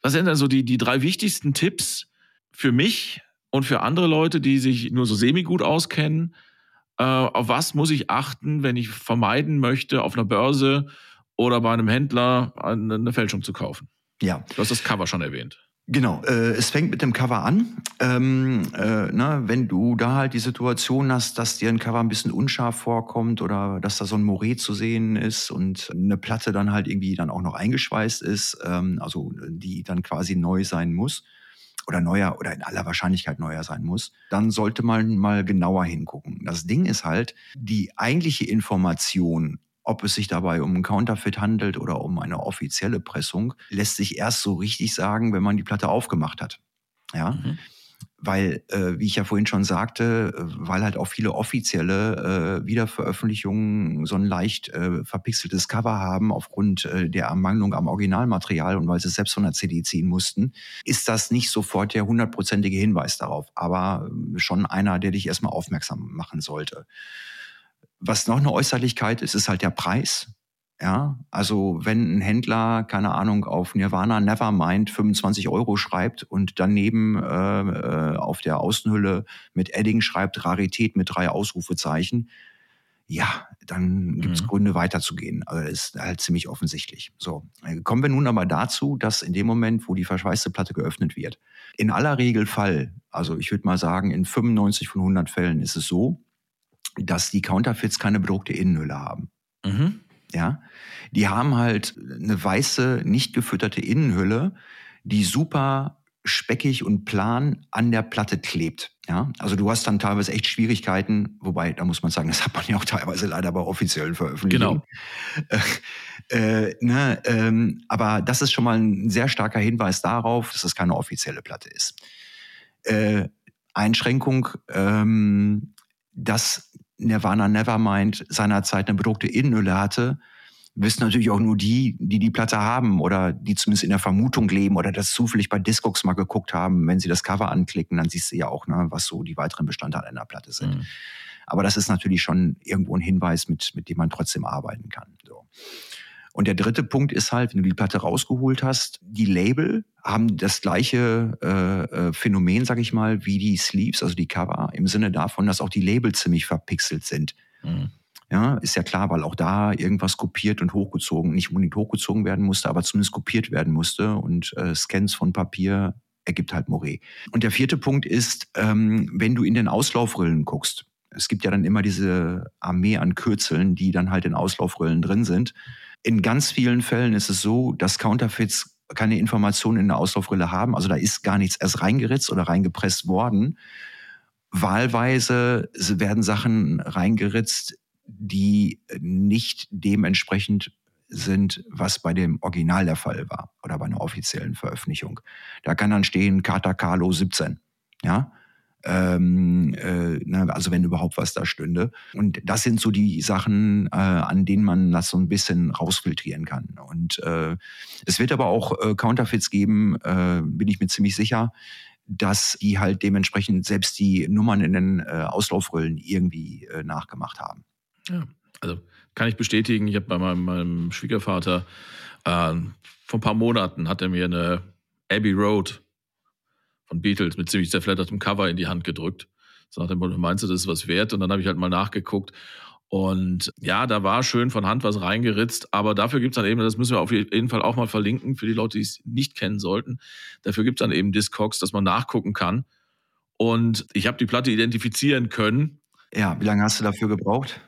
Was sind denn so die, die drei wichtigsten Tipps für mich und für andere Leute, die sich nur so semi-gut auskennen? Äh, auf was muss ich achten, wenn ich vermeiden möchte, auf einer Börse oder bei einem Händler eine Fälschung zu kaufen? Ja. Du hast das Cover schon erwähnt. Genau, äh, es fängt mit dem Cover an. Ähm, äh, na, wenn du da halt die Situation hast, dass dir ein Cover ein bisschen unscharf vorkommt oder dass da so ein Moret zu sehen ist und eine Platte dann halt irgendwie dann auch noch eingeschweißt ist, ähm, also die dann quasi neu sein muss oder neuer oder in aller Wahrscheinlichkeit neuer sein muss, dann sollte man mal genauer hingucken. Das Ding ist halt, die eigentliche Information ob es sich dabei um ein Counterfeit handelt oder um eine offizielle Pressung, lässt sich erst so richtig sagen, wenn man die Platte aufgemacht hat. Ja. Mhm. Weil, äh, wie ich ja vorhin schon sagte, äh, weil halt auch viele offizielle äh, Wiederveröffentlichungen so ein leicht äh, verpixeltes Cover haben aufgrund äh, der Ermangelung am Originalmaterial und weil sie es selbst von der CD ziehen mussten, ist das nicht sofort der hundertprozentige Hinweis darauf, aber äh, schon einer, der dich erstmal aufmerksam machen sollte. Was noch eine Äußerlichkeit ist, ist halt der Preis. Ja, also wenn ein Händler, keine Ahnung, auf Nirvana Nevermind 25 Euro schreibt und daneben äh, äh, auf der Außenhülle mit Edding schreibt Rarität mit drei Ausrufezeichen, ja, dann gibt es mhm. Gründe weiterzugehen. Also das ist halt ziemlich offensichtlich. So, kommen wir nun aber dazu, dass in dem Moment, wo die verschweißte Platte geöffnet wird, in aller Regel Fall, also ich würde mal sagen, in 95 von 100 Fällen ist es so, dass die Counterfeits keine bedruckte Innenhülle haben. Mhm. Ja, die haben halt eine weiße, nicht gefütterte Innenhülle, die super speckig und plan an der Platte klebt. Ja, also du hast dann teilweise echt Schwierigkeiten, wobei, da muss man sagen, das hat man ja auch teilweise leider bei offiziellen Veröffentlichungen. Genau. Äh, äh, ne, ähm, aber das ist schon mal ein sehr starker Hinweis darauf, dass es keine offizielle Platte ist. Äh, Einschränkung, ähm, dass Nirvana Nevermind seinerzeit eine bedruckte Innenhülle hatte, wissen natürlich auch nur die, die die Platte haben oder die zumindest in der Vermutung leben oder das zufällig bei Discogs mal geguckt haben. Wenn sie das Cover anklicken, dann siehst du ja auch, ne, was so die weiteren Bestandteile einer Platte sind. Mhm. Aber das ist natürlich schon irgendwo ein Hinweis, mit, mit dem man trotzdem arbeiten kann. So. Und der dritte Punkt ist halt, wenn du die Platte rausgeholt hast, die Label haben das gleiche äh, äh, Phänomen, sag ich mal, wie die Sleeves, also die Cover, im Sinne davon, dass auch die Label ziemlich verpixelt sind. Mhm. Ja, ist ja klar, weil auch da irgendwas kopiert und hochgezogen, nicht unbedingt hochgezogen werden musste, aber zumindest kopiert werden musste und äh, Scans von Papier ergibt halt Moret. Und der vierte Punkt ist, ähm, wenn du in den Auslaufrillen guckst, es gibt ja dann immer diese Armee an Kürzeln, die dann halt in Auslaufrillen drin sind. In ganz vielen Fällen ist es so, dass Counterfeits keine Informationen in der Auslaufrille haben. Also da ist gar nichts erst reingeritzt oder reingepresst worden. Wahlweise werden Sachen reingeritzt, die nicht dementsprechend sind, was bei dem Original der Fall war oder bei einer offiziellen Veröffentlichung. Da kann dann stehen Kata Carlo 17. Ja, ähm, äh, also wenn überhaupt was da stünde. Und das sind so die Sachen, äh, an denen man das so ein bisschen rausfiltrieren kann. Und äh, es wird aber auch äh, Counterfeits geben, äh, bin ich mir ziemlich sicher, dass die halt dementsprechend selbst die Nummern in den äh, Auslaufrollen irgendwie äh, nachgemacht haben. Ja, also kann ich bestätigen. Ich habe bei meinem, meinem Schwiegervater äh, vor ein paar Monaten hat er mir eine Abbey Road von Beatles mit ziemlich zerfleddertem Cover in die Hand gedrückt. So nach dem Motto, meinst du, das ist was wert? Und dann habe ich halt mal nachgeguckt. Und ja, da war schön von Hand was reingeritzt, aber dafür gibt es dann eben, das müssen wir auf jeden Fall auch mal verlinken, für die Leute, die es nicht kennen sollten. Dafür gibt es dann eben Discogs, dass man nachgucken kann. Und ich habe die Platte identifizieren können. Ja, wie lange hast du dafür gebraucht?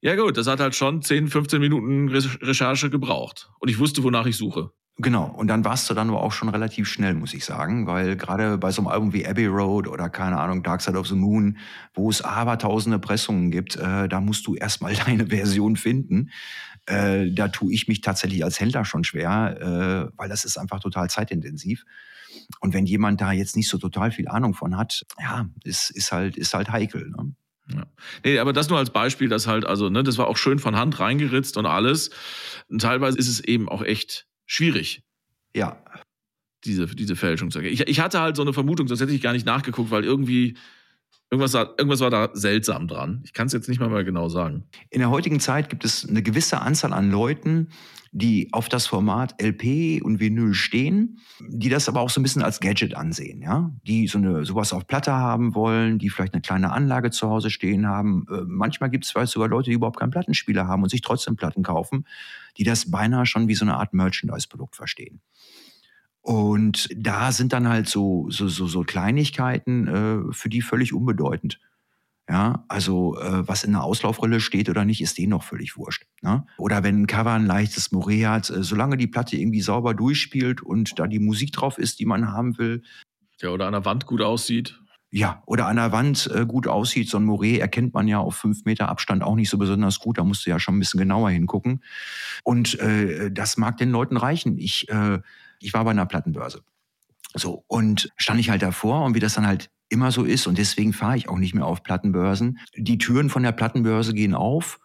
Ja gut, das hat halt schon 10, 15 Minuten Recherche gebraucht. Und ich wusste, wonach ich suche. Genau, und dann warst du dann aber auch schon relativ schnell, muss ich sagen, weil gerade bei so einem Album wie Abbey Road oder keine Ahnung, Dark Side of the Moon, wo es aber tausende Pressungen gibt, äh, da musst du erstmal (laughs) deine Version finden. Äh, da tue ich mich tatsächlich als Händler schon schwer, äh, weil das ist einfach total zeitintensiv. Und wenn jemand da jetzt nicht so total viel Ahnung von hat, ja, ist, ist halt, ist halt heikel. Ne? Ja. Nee, aber das nur als Beispiel, dass halt, also, ne, das war auch schön von Hand reingeritzt und alles. Und teilweise ist es eben auch echt schwierig. Ja. Diese, diese Fälschung. Ich, ich hatte halt so eine Vermutung, sonst hätte ich gar nicht nachgeguckt, weil irgendwie Irgendwas, irgendwas war da seltsam dran. Ich kann es jetzt nicht mal, mal genau sagen. In der heutigen Zeit gibt es eine gewisse Anzahl an Leuten, die auf das Format LP und Vinyl stehen, die das aber auch so ein bisschen als Gadget ansehen, ja, die so eine sowas auf Platte haben wollen, die vielleicht eine kleine Anlage zu Hause stehen haben. Äh, manchmal gibt es vielleicht sogar Leute, die überhaupt keinen Plattenspieler haben und sich trotzdem Platten kaufen, die das beinahe schon wie so eine Art Merchandise-Produkt verstehen. Und da sind dann halt so, so, so, so Kleinigkeiten äh, für die völlig unbedeutend. Ja, also äh, was in der Auslaufrolle steht oder nicht, ist denen noch völlig wurscht. Ne? Oder wenn ein Cover ein leichtes Moret hat, äh, solange die Platte irgendwie sauber durchspielt und da die Musik drauf ist, die man haben will. Ja, oder an der Wand gut aussieht. Ja, oder an der Wand äh, gut aussieht. So ein Moret erkennt man ja auf fünf Meter Abstand auch nicht so besonders gut. Da musst du ja schon ein bisschen genauer hingucken. Und äh, das mag den Leuten reichen. Ich äh, ich war bei einer Plattenbörse. So, und stand ich halt davor und wie das dann halt immer so ist und deswegen fahre ich auch nicht mehr auf Plattenbörsen. Die Türen von der Plattenbörse gehen auf.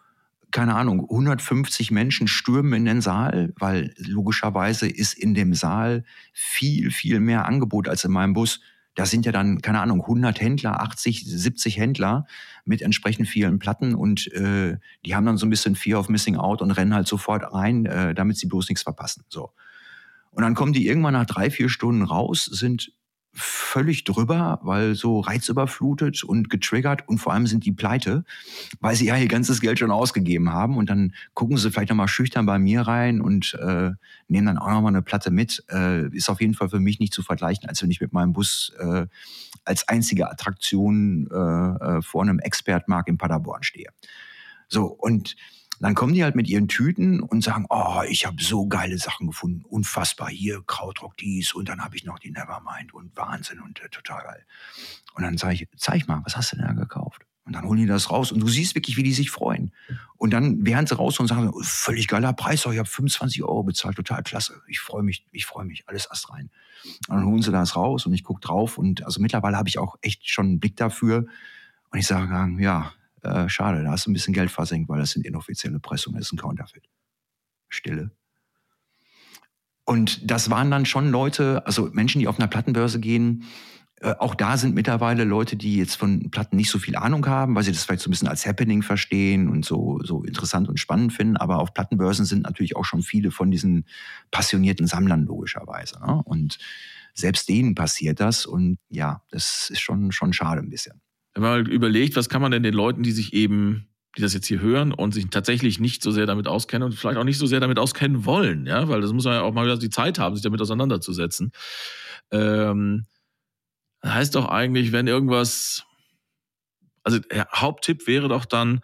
Keine Ahnung, 150 Menschen stürmen in den Saal, weil logischerweise ist in dem Saal viel, viel mehr Angebot als in meinem Bus. Da sind ja dann, keine Ahnung, 100 Händler, 80, 70 Händler mit entsprechend vielen Platten und äh, die haben dann so ein bisschen Fear of Missing Out und rennen halt sofort rein, äh, damit sie bloß nichts verpassen. So. Und dann kommen die irgendwann nach drei, vier Stunden raus, sind völlig drüber, weil so reizüberflutet und getriggert und vor allem sind die pleite, weil sie ja ihr ganzes Geld schon ausgegeben haben und dann gucken sie vielleicht nochmal schüchtern bei mir rein und äh, nehmen dann auch nochmal eine Platte mit. Äh, ist auf jeden Fall für mich nicht zu vergleichen, als wenn ich mit meinem Bus äh, als einzige Attraktion äh, äh vor einem Expertmarkt in Paderborn stehe. So, und dann kommen die halt mit ihren Tüten und sagen, oh, ich habe so geile Sachen gefunden, unfassbar, hier Krautrock dies und dann habe ich noch die Nevermind und Wahnsinn und äh, total geil. Und dann sage ich, zeig mal, was hast du denn da gekauft? Und dann holen die das raus und du siehst wirklich, wie die sich freuen. Und dann wären sie raus und sagen, völlig geiler Preis, ich habe 25 Euro bezahlt, total klasse. Ich freue mich, ich freue mich, alles Ast rein. Und dann holen sie das raus und ich gucke drauf und also mittlerweile habe ich auch echt schon einen Blick dafür. Und ich sage, ja, äh, schade, da hast du ein bisschen Geld versenkt, weil das sind inoffizielle Pressungen, das ist ein Counterfeit. Stille. Und das waren dann schon Leute, also Menschen, die auf einer Plattenbörse gehen. Äh, auch da sind mittlerweile Leute, die jetzt von Platten nicht so viel Ahnung haben, weil sie das vielleicht so ein bisschen als Happening verstehen und so, so interessant und spannend finden. Aber auf Plattenbörsen sind natürlich auch schon viele von diesen passionierten Sammlern logischerweise. Ne? Und selbst denen passiert das. Und ja, das ist schon, schon schade ein bisschen. Wenn man überlegt, was kann man denn den Leuten, die sich eben die das jetzt hier hören und sich tatsächlich nicht so sehr damit auskennen und vielleicht auch nicht so sehr damit auskennen wollen, ja, weil das muss man ja auch mal wieder die Zeit haben, sich damit auseinanderzusetzen. Ähm, heißt doch eigentlich, wenn irgendwas, also Haupttipp wäre doch dann,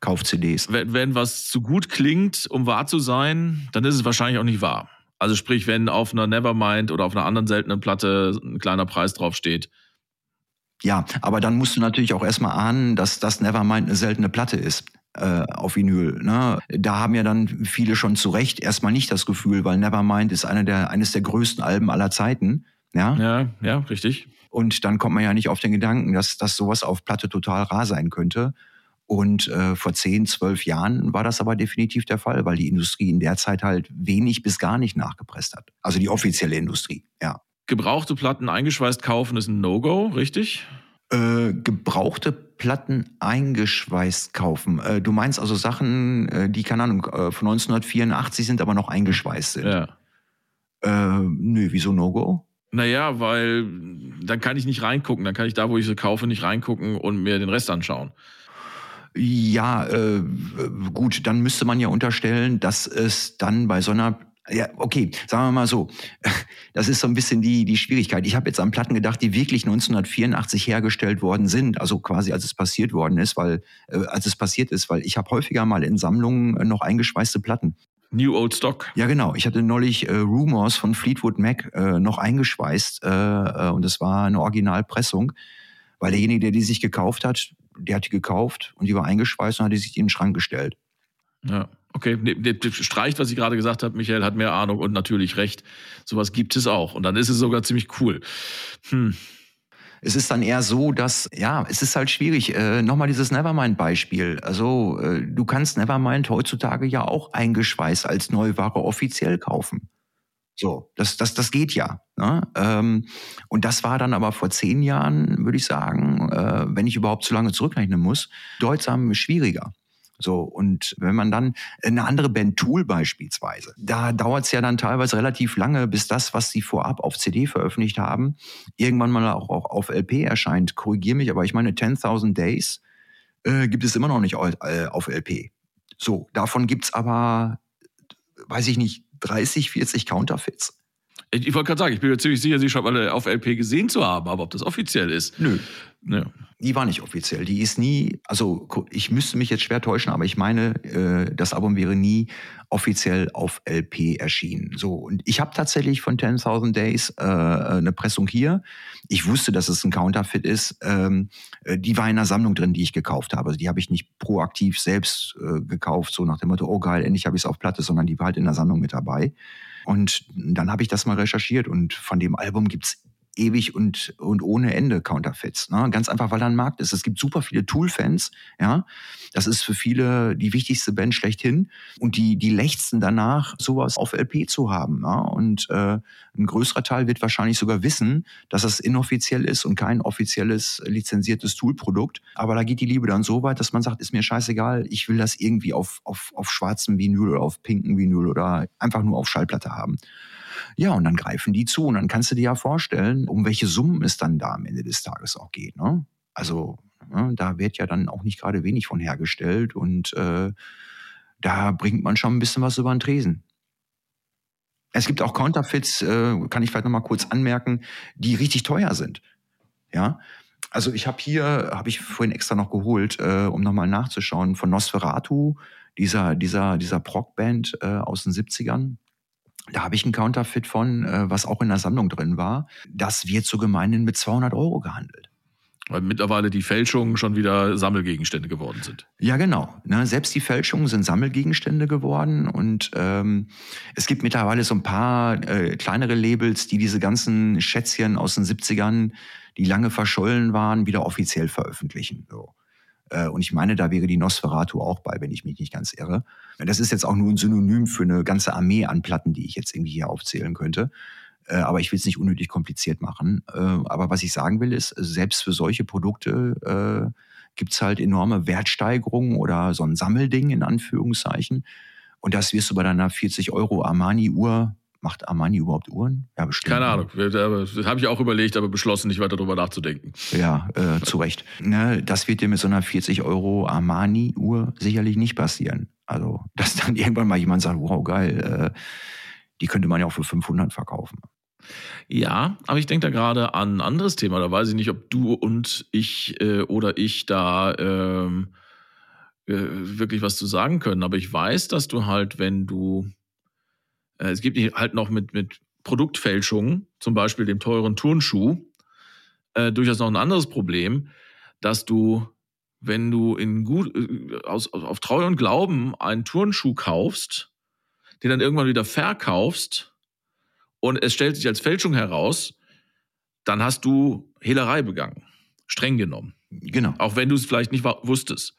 Kauf CDs. Wenn, wenn was zu gut klingt, um wahr zu sein, dann ist es wahrscheinlich auch nicht wahr. Also sprich, wenn auf einer Nevermind oder auf einer anderen seltenen Platte ein kleiner Preis draufsteht, ja, aber dann musst du natürlich auch erstmal ahnen, dass das Nevermind eine seltene Platte ist äh, auf Vinyl. Ne? Da haben ja dann viele schon zu Recht erstmal nicht das Gefühl, weil Nevermind ist eine der, eines der größten Alben aller Zeiten. Ja, ja, ja richtig. Und dann kommt man ja nicht auf den Gedanken, dass, dass sowas auf Platte total rar sein könnte. Und äh, vor zehn, zwölf Jahren war das aber definitiv der Fall, weil die Industrie in der Zeit halt wenig bis gar nicht nachgepresst hat. Also die offizielle Industrie, ja gebrauchte Platten eingeschweißt kaufen ist ein No-Go, richtig? Äh, gebrauchte Platten eingeschweißt kaufen. Äh, du meinst also Sachen, äh, die, keine Ahnung, äh, von 1984 sind, aber noch eingeschweißt sind. Ja. Äh, nö, wieso No-Go? Naja, weil dann kann ich nicht reingucken. Dann kann ich da, wo ich sie kaufe, nicht reingucken und mir den Rest anschauen. Ja, äh, gut, dann müsste man ja unterstellen, dass es dann bei so einer ja, okay, sagen wir mal so. (laughs) Das ist so ein bisschen die, die Schwierigkeit. Ich habe jetzt an Platten gedacht, die wirklich 1984 hergestellt worden sind, also quasi als es passiert worden ist, weil, äh, als es passiert ist, weil ich habe häufiger mal in Sammlungen äh, noch eingeschweißte Platten. New Old Stock. Ja, genau. Ich hatte neulich äh, Rumors von Fleetwood Mac äh, noch eingeschweißt äh, äh, und es war eine Originalpressung, weil derjenige, der die sich gekauft hat, der hat die gekauft und die war eingeschweißt und hat die sich in den Schrank gestellt. Ja. Okay, ne, ne, streicht, was ich gerade gesagt habe. Michael hat mehr Ahnung und natürlich recht. Sowas gibt es auch. Und dann ist es sogar ziemlich cool. Hm. Es ist dann eher so, dass, ja, es ist halt schwierig. Äh, Nochmal dieses Nevermind-Beispiel. Also, äh, du kannst Nevermind heutzutage ja auch eingeschweißt als Neuware offiziell kaufen. So, das, das, das geht ja. Ne? Ähm, und das war dann aber vor zehn Jahren, würde ich sagen, äh, wenn ich überhaupt zu lange zurückrechnen muss, deutsam schwieriger. So, und wenn man dann eine andere Band Tool beispielsweise, da dauert es ja dann teilweise relativ lange, bis das, was sie vorab auf CD veröffentlicht haben, irgendwann mal auch, auch auf LP erscheint. Korrigier mich, aber ich meine, 10.000 Days äh, gibt es immer noch nicht äh, auf LP. So, davon gibt's aber, weiß ich nicht, 30, 40 Counterfeits. Ich, ich wollte gerade sagen, ich bin mir ziemlich sicher, sie schon alle auf LP gesehen zu haben, aber ob das offiziell ist. Nö. Ja. Die war nicht offiziell. Die ist nie, also ich müsste mich jetzt schwer täuschen, aber ich meine, äh, das Album wäre nie offiziell auf LP erschienen. So, und ich habe tatsächlich von 10.000 Days äh, eine Pressung hier. Ich wusste, dass es ein Counterfeit ist. Ähm, äh, die war in einer Sammlung drin, die ich gekauft habe. Also die habe ich nicht proaktiv selbst äh, gekauft, so nach dem Motto, oh geil, endlich habe ich es auf Platte, sondern die war halt in der Sammlung mit dabei. Und dann habe ich das mal recherchiert und von dem Album gibt's ewig und, und ohne Ende Counterfeits. Ne? Ganz einfach, weil da ein Markt ist. Es gibt super viele Tool-Fans, ja. Das ist für viele die wichtigste Band schlechthin. Und die, die lechzen danach, sowas auf LP zu haben. Ja? Und äh, ein größerer Teil wird wahrscheinlich sogar wissen, dass das inoffiziell ist und kein offizielles lizenziertes Tool-Produkt. Aber da geht die Liebe dann so weit, dass man sagt, ist mir scheißegal, ich will das irgendwie auf, auf, auf schwarzem Vinyl oder auf pinken Vinyl oder einfach nur auf Schallplatte haben. Ja, und dann greifen die zu und dann kannst du dir ja vorstellen, um welche Summen es dann da am Ende des Tages auch geht. Ne? Also ne, da wird ja dann auch nicht gerade wenig von hergestellt und äh, da bringt man schon ein bisschen was über den Tresen. Es gibt auch Counterfeits, äh, kann ich vielleicht nochmal kurz anmerken, die richtig teuer sind. Ja, also ich habe hier, habe ich vorhin extra noch geholt, äh, um nochmal nachzuschauen, von Nosferatu, dieser, dieser, dieser Prog-Band äh, aus den 70ern. Da habe ich ein Counterfeit von, äh, was auch in der Sammlung drin war. Das wird so gemeinhin mit 200 Euro gehandelt. Weil mittlerweile die Fälschungen schon wieder Sammelgegenstände geworden sind. Ja, genau. Ne, selbst die Fälschungen sind Sammelgegenstände geworden. Und ähm, es gibt mittlerweile so ein paar äh, kleinere Labels, die diese ganzen Schätzchen aus den 70ern, die lange verschollen waren, wieder offiziell veröffentlichen. So. Äh, und ich meine, da wäre die Nosferatu auch bei, wenn ich mich nicht ganz irre. Das ist jetzt auch nur ein Synonym für eine ganze Armee an Platten, die ich jetzt irgendwie hier aufzählen könnte. Äh, aber ich will es nicht unnötig kompliziert machen. Äh, aber was ich sagen will, ist, selbst für solche Produkte äh, gibt es halt enorme Wertsteigerungen oder so ein Sammelding in Anführungszeichen. Und das wirst du bei deiner 40 Euro Armani-Uhr Macht Armani überhaupt Uhren? Ja, bestimmt. Keine Ahnung. Das habe ich auch überlegt, aber beschlossen, nicht weiter darüber nachzudenken. Ja, äh, zu Recht. Ne, das wird dir mit so einer 40 Euro Armani-Uhr sicherlich nicht passieren. Also, dass dann irgendwann mal jemand sagt, wow, geil, äh, die könnte man ja auch für 500 verkaufen. Ja, aber ich denke da gerade an ein anderes Thema. Da weiß ich nicht, ob du und ich äh, oder ich da ähm, äh, wirklich was zu sagen können. Aber ich weiß, dass du halt, wenn du, es gibt halt noch mit, mit Produktfälschungen, zum Beispiel dem teuren Turnschuh, äh, durchaus noch ein anderes Problem, dass du, wenn du in gut, äh, aus, auf Treu und Glauben einen Turnschuh kaufst, den dann irgendwann wieder verkaufst, und es stellt sich als Fälschung heraus, dann hast du Hehlerei begangen. Streng genommen. Genau. Auch wenn du es vielleicht nicht wusstest.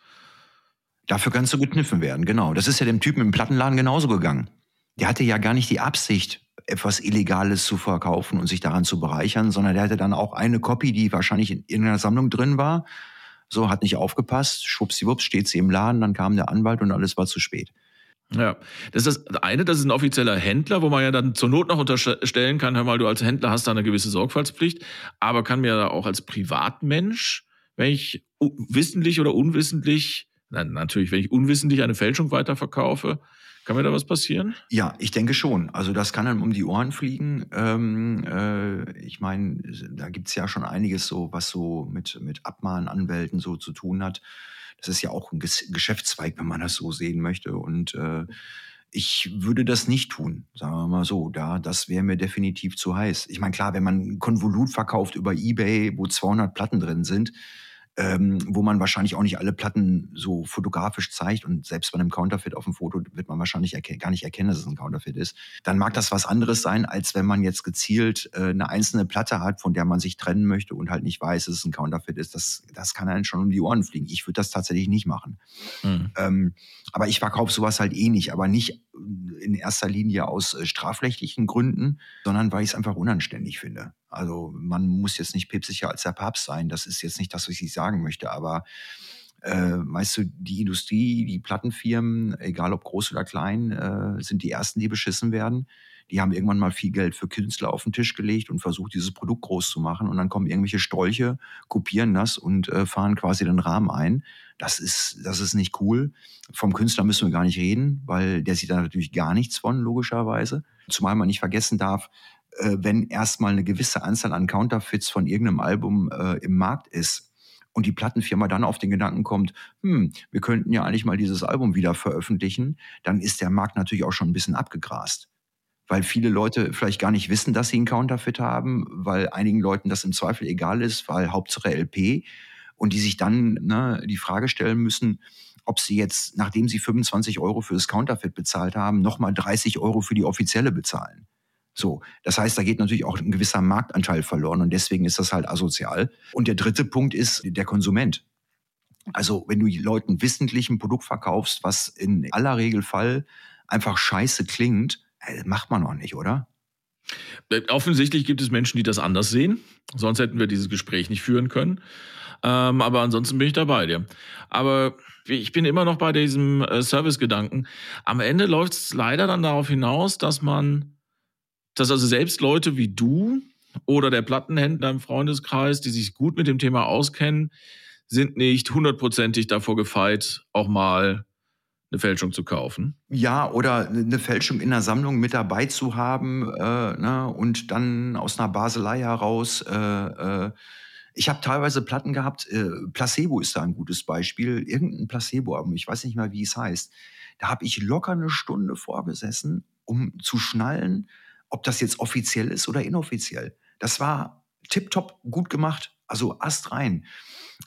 Dafür kannst du gekniffen werden, genau. Das ist ja dem Typen im Plattenladen genauso gegangen. Der hatte ja gar nicht die Absicht, etwas Illegales zu verkaufen und sich daran zu bereichern, sondern der hatte dann auch eine Kopie, die wahrscheinlich in irgendeiner Sammlung drin war. So, hat nicht aufgepasst, schwuppsiwupps, steht sie im Laden, dann kam der Anwalt und alles war zu spät. Ja, das ist das eine, das ist ein offizieller Händler, wo man ja dann zur Not noch unterstellen kann, hör mal, du als Händler hast da eine gewisse Sorgfaltspflicht, aber kann mir auch als Privatmensch, wenn ich wissentlich oder unwissentlich, nein, natürlich, wenn ich unwissentlich eine Fälschung weiterverkaufe, kann mir da was passieren? Ja, ich denke schon. Also das kann dann um die Ohren fliegen. Ähm, äh, ich meine, da gibt's ja schon einiges so, was so mit, mit Abmahnanwälten so zu tun hat. Das ist ja auch ein Geschäftszweig, wenn man das so sehen möchte. Und äh, ich würde das nicht tun, sagen wir mal so. Da, das wäre mir definitiv zu heiß. Ich meine, klar, wenn man ein Konvolut verkauft über eBay, wo 200 Platten drin sind, ähm, wo man wahrscheinlich auch nicht alle Platten so fotografisch zeigt und selbst bei einem Counterfeit auf dem Foto wird man wahrscheinlich gar nicht erkennen, dass es ein Counterfeit ist, dann mag das was anderes sein, als wenn man jetzt gezielt äh, eine einzelne Platte hat, von der man sich trennen möchte und halt nicht weiß, dass es ein Counterfeit ist. Das, das kann einen schon um die Ohren fliegen. Ich würde das tatsächlich nicht machen. Mhm. Ähm, aber ich verkaufe sowas halt eh nicht, aber nicht in erster Linie aus äh, strafrechtlichen Gründen, sondern weil ich es einfach unanständig finde. Also man muss jetzt nicht päpstlicher als der Papst sein. Das ist jetzt nicht das, was ich sagen möchte, aber äh, weißt du, die Industrie, die Plattenfirmen, egal ob groß oder klein, äh, sind die ersten, die beschissen werden. Die haben irgendwann mal viel Geld für Künstler auf den Tisch gelegt und versucht, dieses Produkt groß zu machen. Und dann kommen irgendwelche Strolche, kopieren das und äh, fahren quasi den Rahmen ein. Das ist, das ist nicht cool. Vom Künstler müssen wir gar nicht reden, weil der sieht da natürlich gar nichts von, logischerweise. Zumal man nicht vergessen darf, äh, wenn erstmal eine gewisse Anzahl an Counterfeits von irgendeinem Album äh, im Markt ist und die Plattenfirma dann auf den Gedanken kommt, hm, wir könnten ja eigentlich mal dieses Album wieder veröffentlichen, dann ist der Markt natürlich auch schon ein bisschen abgegrast. Weil viele Leute vielleicht gar nicht wissen, dass sie einen Counterfeit haben, weil einigen Leuten das im Zweifel egal ist, weil Hauptsache LP und die sich dann ne, die Frage stellen müssen, ob sie jetzt, nachdem sie 25 Euro für das Counterfeit bezahlt haben, nochmal 30 Euro für die offizielle bezahlen. So, das heißt, da geht natürlich auch ein gewisser Marktanteil verloren und deswegen ist das halt asozial. Und der dritte Punkt ist der Konsument. Also, wenn du Leuten wissentlich ein Produkt verkaufst, was in aller Regelfall einfach scheiße klingt, macht man auch nicht, oder? Äh, offensichtlich gibt es Menschen, die das anders sehen. Sonst hätten wir dieses Gespräch nicht führen können. Ähm, aber ansonsten bin ich dabei dir. Aber ich bin immer noch bei diesem äh, Service-Gedanken. Am Ende läuft es leider dann darauf hinaus, dass man dass also selbst Leute wie du oder der Plattenhändler im Freundeskreis, die sich gut mit dem Thema auskennen, sind nicht hundertprozentig davor gefeit, auch mal eine Fälschung zu kaufen. Ja, oder eine Fälschung in der Sammlung mit dabei zu haben äh, ne, und dann aus einer Baselei heraus. Äh, äh, ich habe teilweise Platten gehabt, äh, Placebo ist da ein gutes Beispiel, irgendein Placebo-Album, ich weiß nicht mal, wie es heißt. Da habe ich locker eine Stunde vorgesessen, um zu schnallen, ob das jetzt offiziell ist oder inoffiziell. Das war tipptopp gut gemacht. Also Ast rein.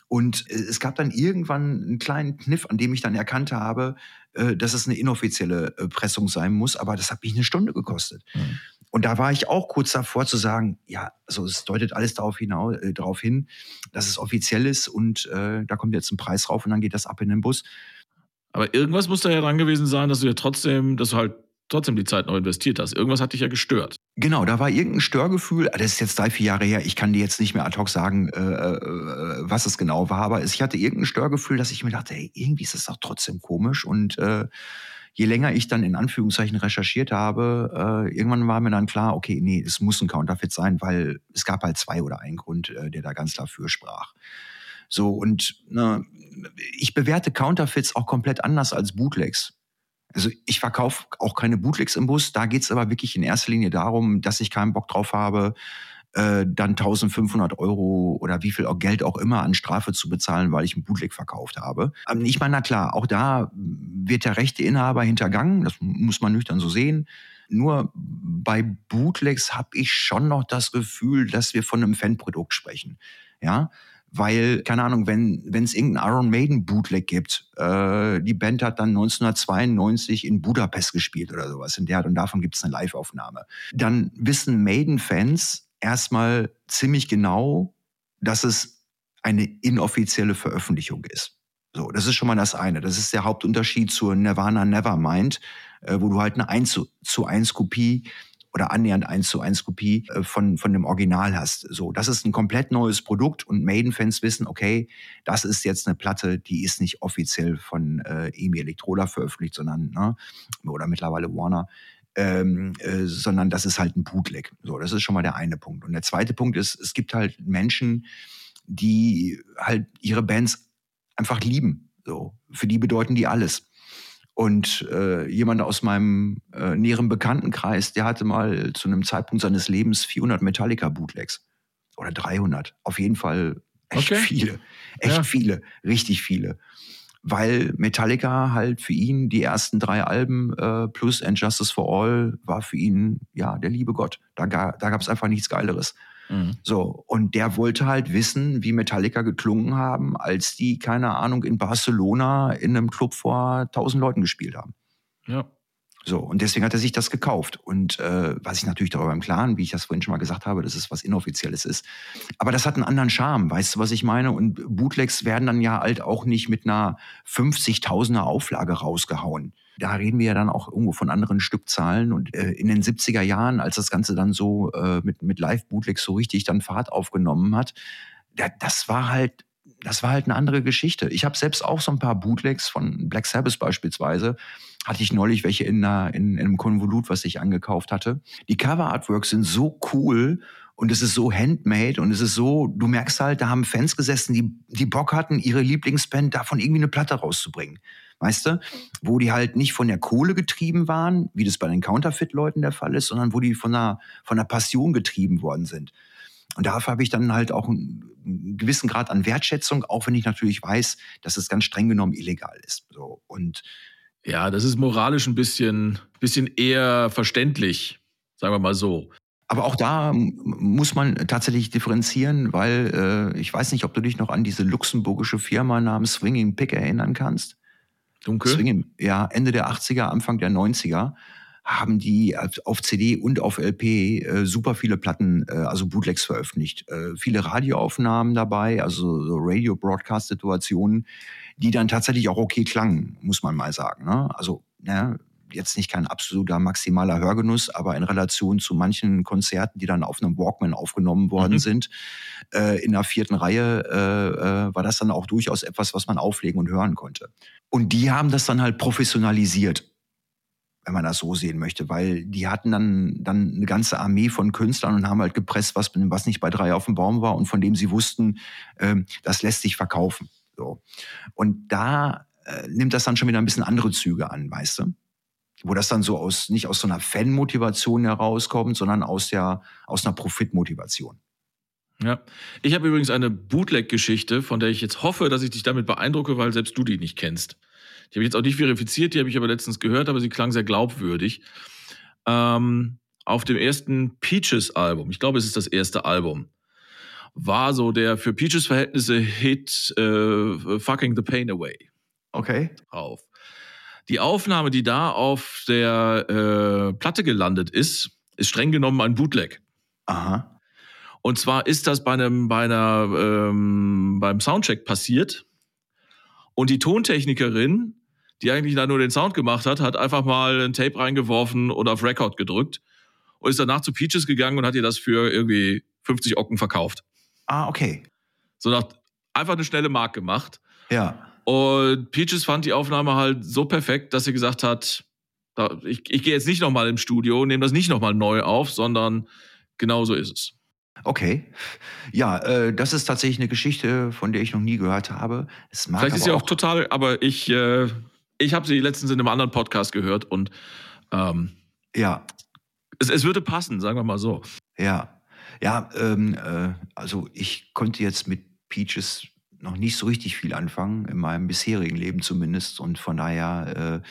Und äh, es gab dann irgendwann einen kleinen Kniff, an dem ich dann erkannt habe, äh, dass es eine inoffizielle äh, Pressung sein muss, aber das hat mich eine Stunde gekostet. Mhm. Und da war ich auch kurz davor zu sagen, ja, also es deutet alles darauf, hinaus, äh, darauf hin, dass es offiziell ist und äh, da kommt jetzt ein Preis rauf und dann geht das ab in den Bus. Aber irgendwas muss da ja dran gewesen sein, dass du ja trotzdem, dass du halt trotzdem die Zeit noch investiert hast. Irgendwas hat dich ja gestört. Genau, da war irgendein Störgefühl. Das ist jetzt drei, vier Jahre her. Ich kann dir jetzt nicht mehr ad hoc sagen, äh, äh, was es genau war. Aber ich hatte irgendein Störgefühl, dass ich mir dachte, ey, irgendwie ist das doch trotzdem komisch. Und äh, je länger ich dann in Anführungszeichen recherchiert habe, äh, irgendwann war mir dann klar, okay, nee, es muss ein Counterfeit sein, weil es gab halt zwei oder einen Grund, äh, der da ganz dafür sprach. So, und ne, ich bewerte Counterfeits auch komplett anders als Bootlegs. Also ich verkaufe auch keine Bootlegs im Bus. Da geht es aber wirklich in erster Linie darum, dass ich keinen Bock drauf habe, äh, dann 1500 Euro oder wie viel Geld auch immer an Strafe zu bezahlen, weil ich ein Bootleg verkauft habe. Ähm, ich meine, na klar, auch da wird der rechte Inhaber hintergangen. Das muss man nüchtern so sehen. Nur bei Bootlegs habe ich schon noch das Gefühl, dass wir von einem Fanprodukt sprechen. Ja, weil, keine Ahnung, wenn wenn es irgendein Iron Maiden Bootleg gibt, äh, die Band hat dann 1992 in Budapest gespielt oder sowas in der Art und davon gibt es eine Live-Aufnahme. Dann wissen Maiden-Fans erstmal ziemlich genau, dass es eine inoffizielle Veröffentlichung ist. So, das ist schon mal das eine. Das ist der Hauptunterschied zur Nirvana Nevermind, äh, wo du halt eine 1 zu 1 Kopie oder annähernd eins zu eins Kopie äh, von, von dem Original hast. So, das ist ein komplett neues Produkt und Maiden-Fans wissen, okay, das ist jetzt eine Platte, die ist nicht offiziell von äh, EMI Elektroda veröffentlicht, sondern, ne, oder mittlerweile Warner, ähm, äh, sondern das ist halt ein Bootleg. So, das ist schon mal der eine Punkt. Und der zweite Punkt ist, es gibt halt Menschen, die halt ihre Bands einfach lieben. So, für die bedeuten die alles. Und äh, jemand aus meinem äh, näheren Bekanntenkreis, der hatte mal zu einem Zeitpunkt seines Lebens 400 Metallica-Bootlegs. Oder 300. Auf jeden Fall echt okay. viele. Echt ja. viele. Richtig viele. Weil Metallica halt für ihn die ersten drei Alben äh, plus And Justice for All war für ihn ja der liebe Gott. Da, da gab es einfach nichts Geileres. Mhm. So, und der wollte halt wissen, wie Metallica geklungen haben, als die, keine Ahnung, in Barcelona in einem Club vor tausend Leuten gespielt haben. Ja. So, und deswegen hat er sich das gekauft. Und äh, was ich natürlich darüber im Klaren, wie ich das vorhin schon mal gesagt habe, dass es was Inoffizielles ist. Aber das hat einen anderen Charme, weißt du, was ich meine? Und Bootlegs werden dann ja halt auch nicht mit einer 50.000er Auflage rausgehauen da reden wir ja dann auch irgendwo von anderen Stückzahlen. Und äh, in den 70er Jahren, als das Ganze dann so äh, mit, mit Live-Bootlegs so richtig dann Fahrt aufgenommen hat, da, das war halt das war halt eine andere Geschichte. Ich habe selbst auch so ein paar Bootlegs von Black Sabbath beispielsweise. Hatte ich neulich welche in, einer, in, in einem Konvolut, was ich angekauft hatte. Die Cover-Artworks sind so cool und es ist so handmade und es ist so, du merkst halt, da haben Fans gesessen, die, die Bock hatten, ihre Lieblingsband davon irgendwie eine Platte rauszubringen weißt du, wo die halt nicht von der Kohle getrieben waren, wie das bei den Counterfeit-Leuten der Fall ist, sondern wo die von einer, von einer Passion getrieben worden sind. Und dafür habe ich dann halt auch einen gewissen Grad an Wertschätzung, auch wenn ich natürlich weiß, dass es ganz streng genommen illegal ist. So und ja, das ist moralisch ein bisschen, bisschen eher verständlich, sagen wir mal so. Aber auch da muss man tatsächlich differenzieren, weil äh, ich weiß nicht, ob du dich noch an diese luxemburgische Firma namens Swinging Pick erinnern kannst. Dunkel? Swinging, ja, Ende der 80er, Anfang der 90er haben die auf CD und auf LP äh, super viele Platten, äh, also Bootlegs veröffentlicht. Äh, viele Radioaufnahmen dabei, also so Radio-Broadcast-Situationen, die dann tatsächlich auch okay klangen, muss man mal sagen. Ne? Also ne, jetzt nicht kein absoluter maximaler Hörgenuss, aber in Relation zu manchen Konzerten, die dann auf einem Walkman aufgenommen worden mhm. sind, äh, in der vierten Reihe, äh, äh, war das dann auch durchaus etwas, was man auflegen und hören konnte. Und die haben das dann halt professionalisiert wenn man das so sehen möchte, weil die hatten dann, dann eine ganze Armee von Künstlern und haben halt gepresst, was, was nicht bei drei auf dem Baum war und von dem sie wussten, ähm, das lässt sich verkaufen. So. Und da äh, nimmt das dann schon wieder ein bisschen andere Züge an, weißt du? Wo das dann so aus, nicht aus so einer Fan-Motivation herauskommt, sondern aus der, aus einer Profitmotivation. Ja, ich habe übrigens eine Bootleg-Geschichte, von der ich jetzt hoffe, dass ich dich damit beeindrucke, weil selbst du die nicht kennst. Die habe ich jetzt auch nicht verifiziert, die habe ich aber letztens gehört, aber sie klang sehr glaubwürdig. Ähm, auf dem ersten Peaches-Album, ich glaube, es ist das erste Album. war so der für Peaches Verhältnisse Hit äh, Fucking the Pain Away. Okay. Drauf. Die Aufnahme, die da auf der äh, Platte gelandet ist, ist streng genommen ein Bootleg. Aha. Und zwar ist das bei einem, bei einer, ähm, beim Soundcheck passiert. Und die Tontechnikerin, die eigentlich da nur den Sound gemacht hat, hat einfach mal ein Tape reingeworfen und auf Record gedrückt und ist danach zu Peaches gegangen und hat ihr das für irgendwie 50 Ocken verkauft. Ah, okay. So nach, einfach eine schnelle Mark gemacht. Ja. Und Peaches fand die Aufnahme halt so perfekt, dass sie gesagt hat, ich, ich gehe jetzt nicht nochmal im Studio, nehme das nicht nochmal neu auf, sondern genau so ist es. Okay. Ja, äh, das ist tatsächlich eine Geschichte, von der ich noch nie gehört habe. Es mag Vielleicht ist sie auch, auch total, aber ich, äh, ich habe sie letztens in einem anderen Podcast gehört und ähm, ja. Es, es würde passen, sagen wir mal so. Ja. Ja, ähm, äh, also ich konnte jetzt mit Peaches noch nicht so richtig viel anfangen, in meinem bisherigen Leben zumindest. Und von daher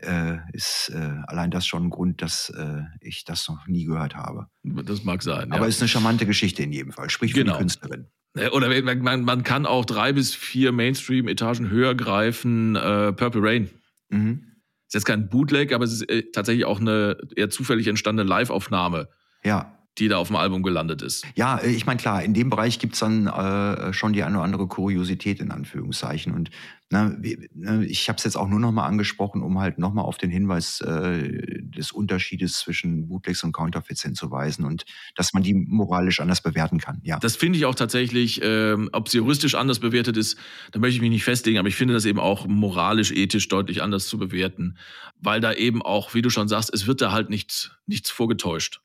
äh, äh, ist äh, allein das schon ein Grund, dass äh, ich das noch nie gehört habe. Das mag sein. Aber es ja. ist eine charmante Geschichte in jedem Fall. Sprich für genau. die Künstlerin. Oder man, man kann auch drei bis vier Mainstream-Etagen höher greifen. Äh, Purple Rain. Mhm. Ist jetzt kein Bootleg, aber es ist äh, tatsächlich auch eine eher zufällig entstandene Live-Aufnahme. Ja die da auf dem Album gelandet ist. Ja, äh, ich meine, klar, in dem Bereich gibt's dann äh, schon die eine oder andere Kuriosität in Anführungszeichen. Und na, ne, ich habe es jetzt auch nur nochmal angesprochen, um halt nochmal auf den Hinweis äh, des Unterschiedes zwischen Bootlegs und Counterfeits hinzuweisen und dass man die moralisch anders bewerten kann. Ja. Das finde ich auch tatsächlich, ähm, ob sie juristisch anders bewertet ist, da möchte ich mich nicht festlegen, aber ich finde das eben auch moralisch, ethisch deutlich anders zu bewerten, weil da eben auch, wie du schon sagst, es wird da halt nichts, nichts vorgetäuscht.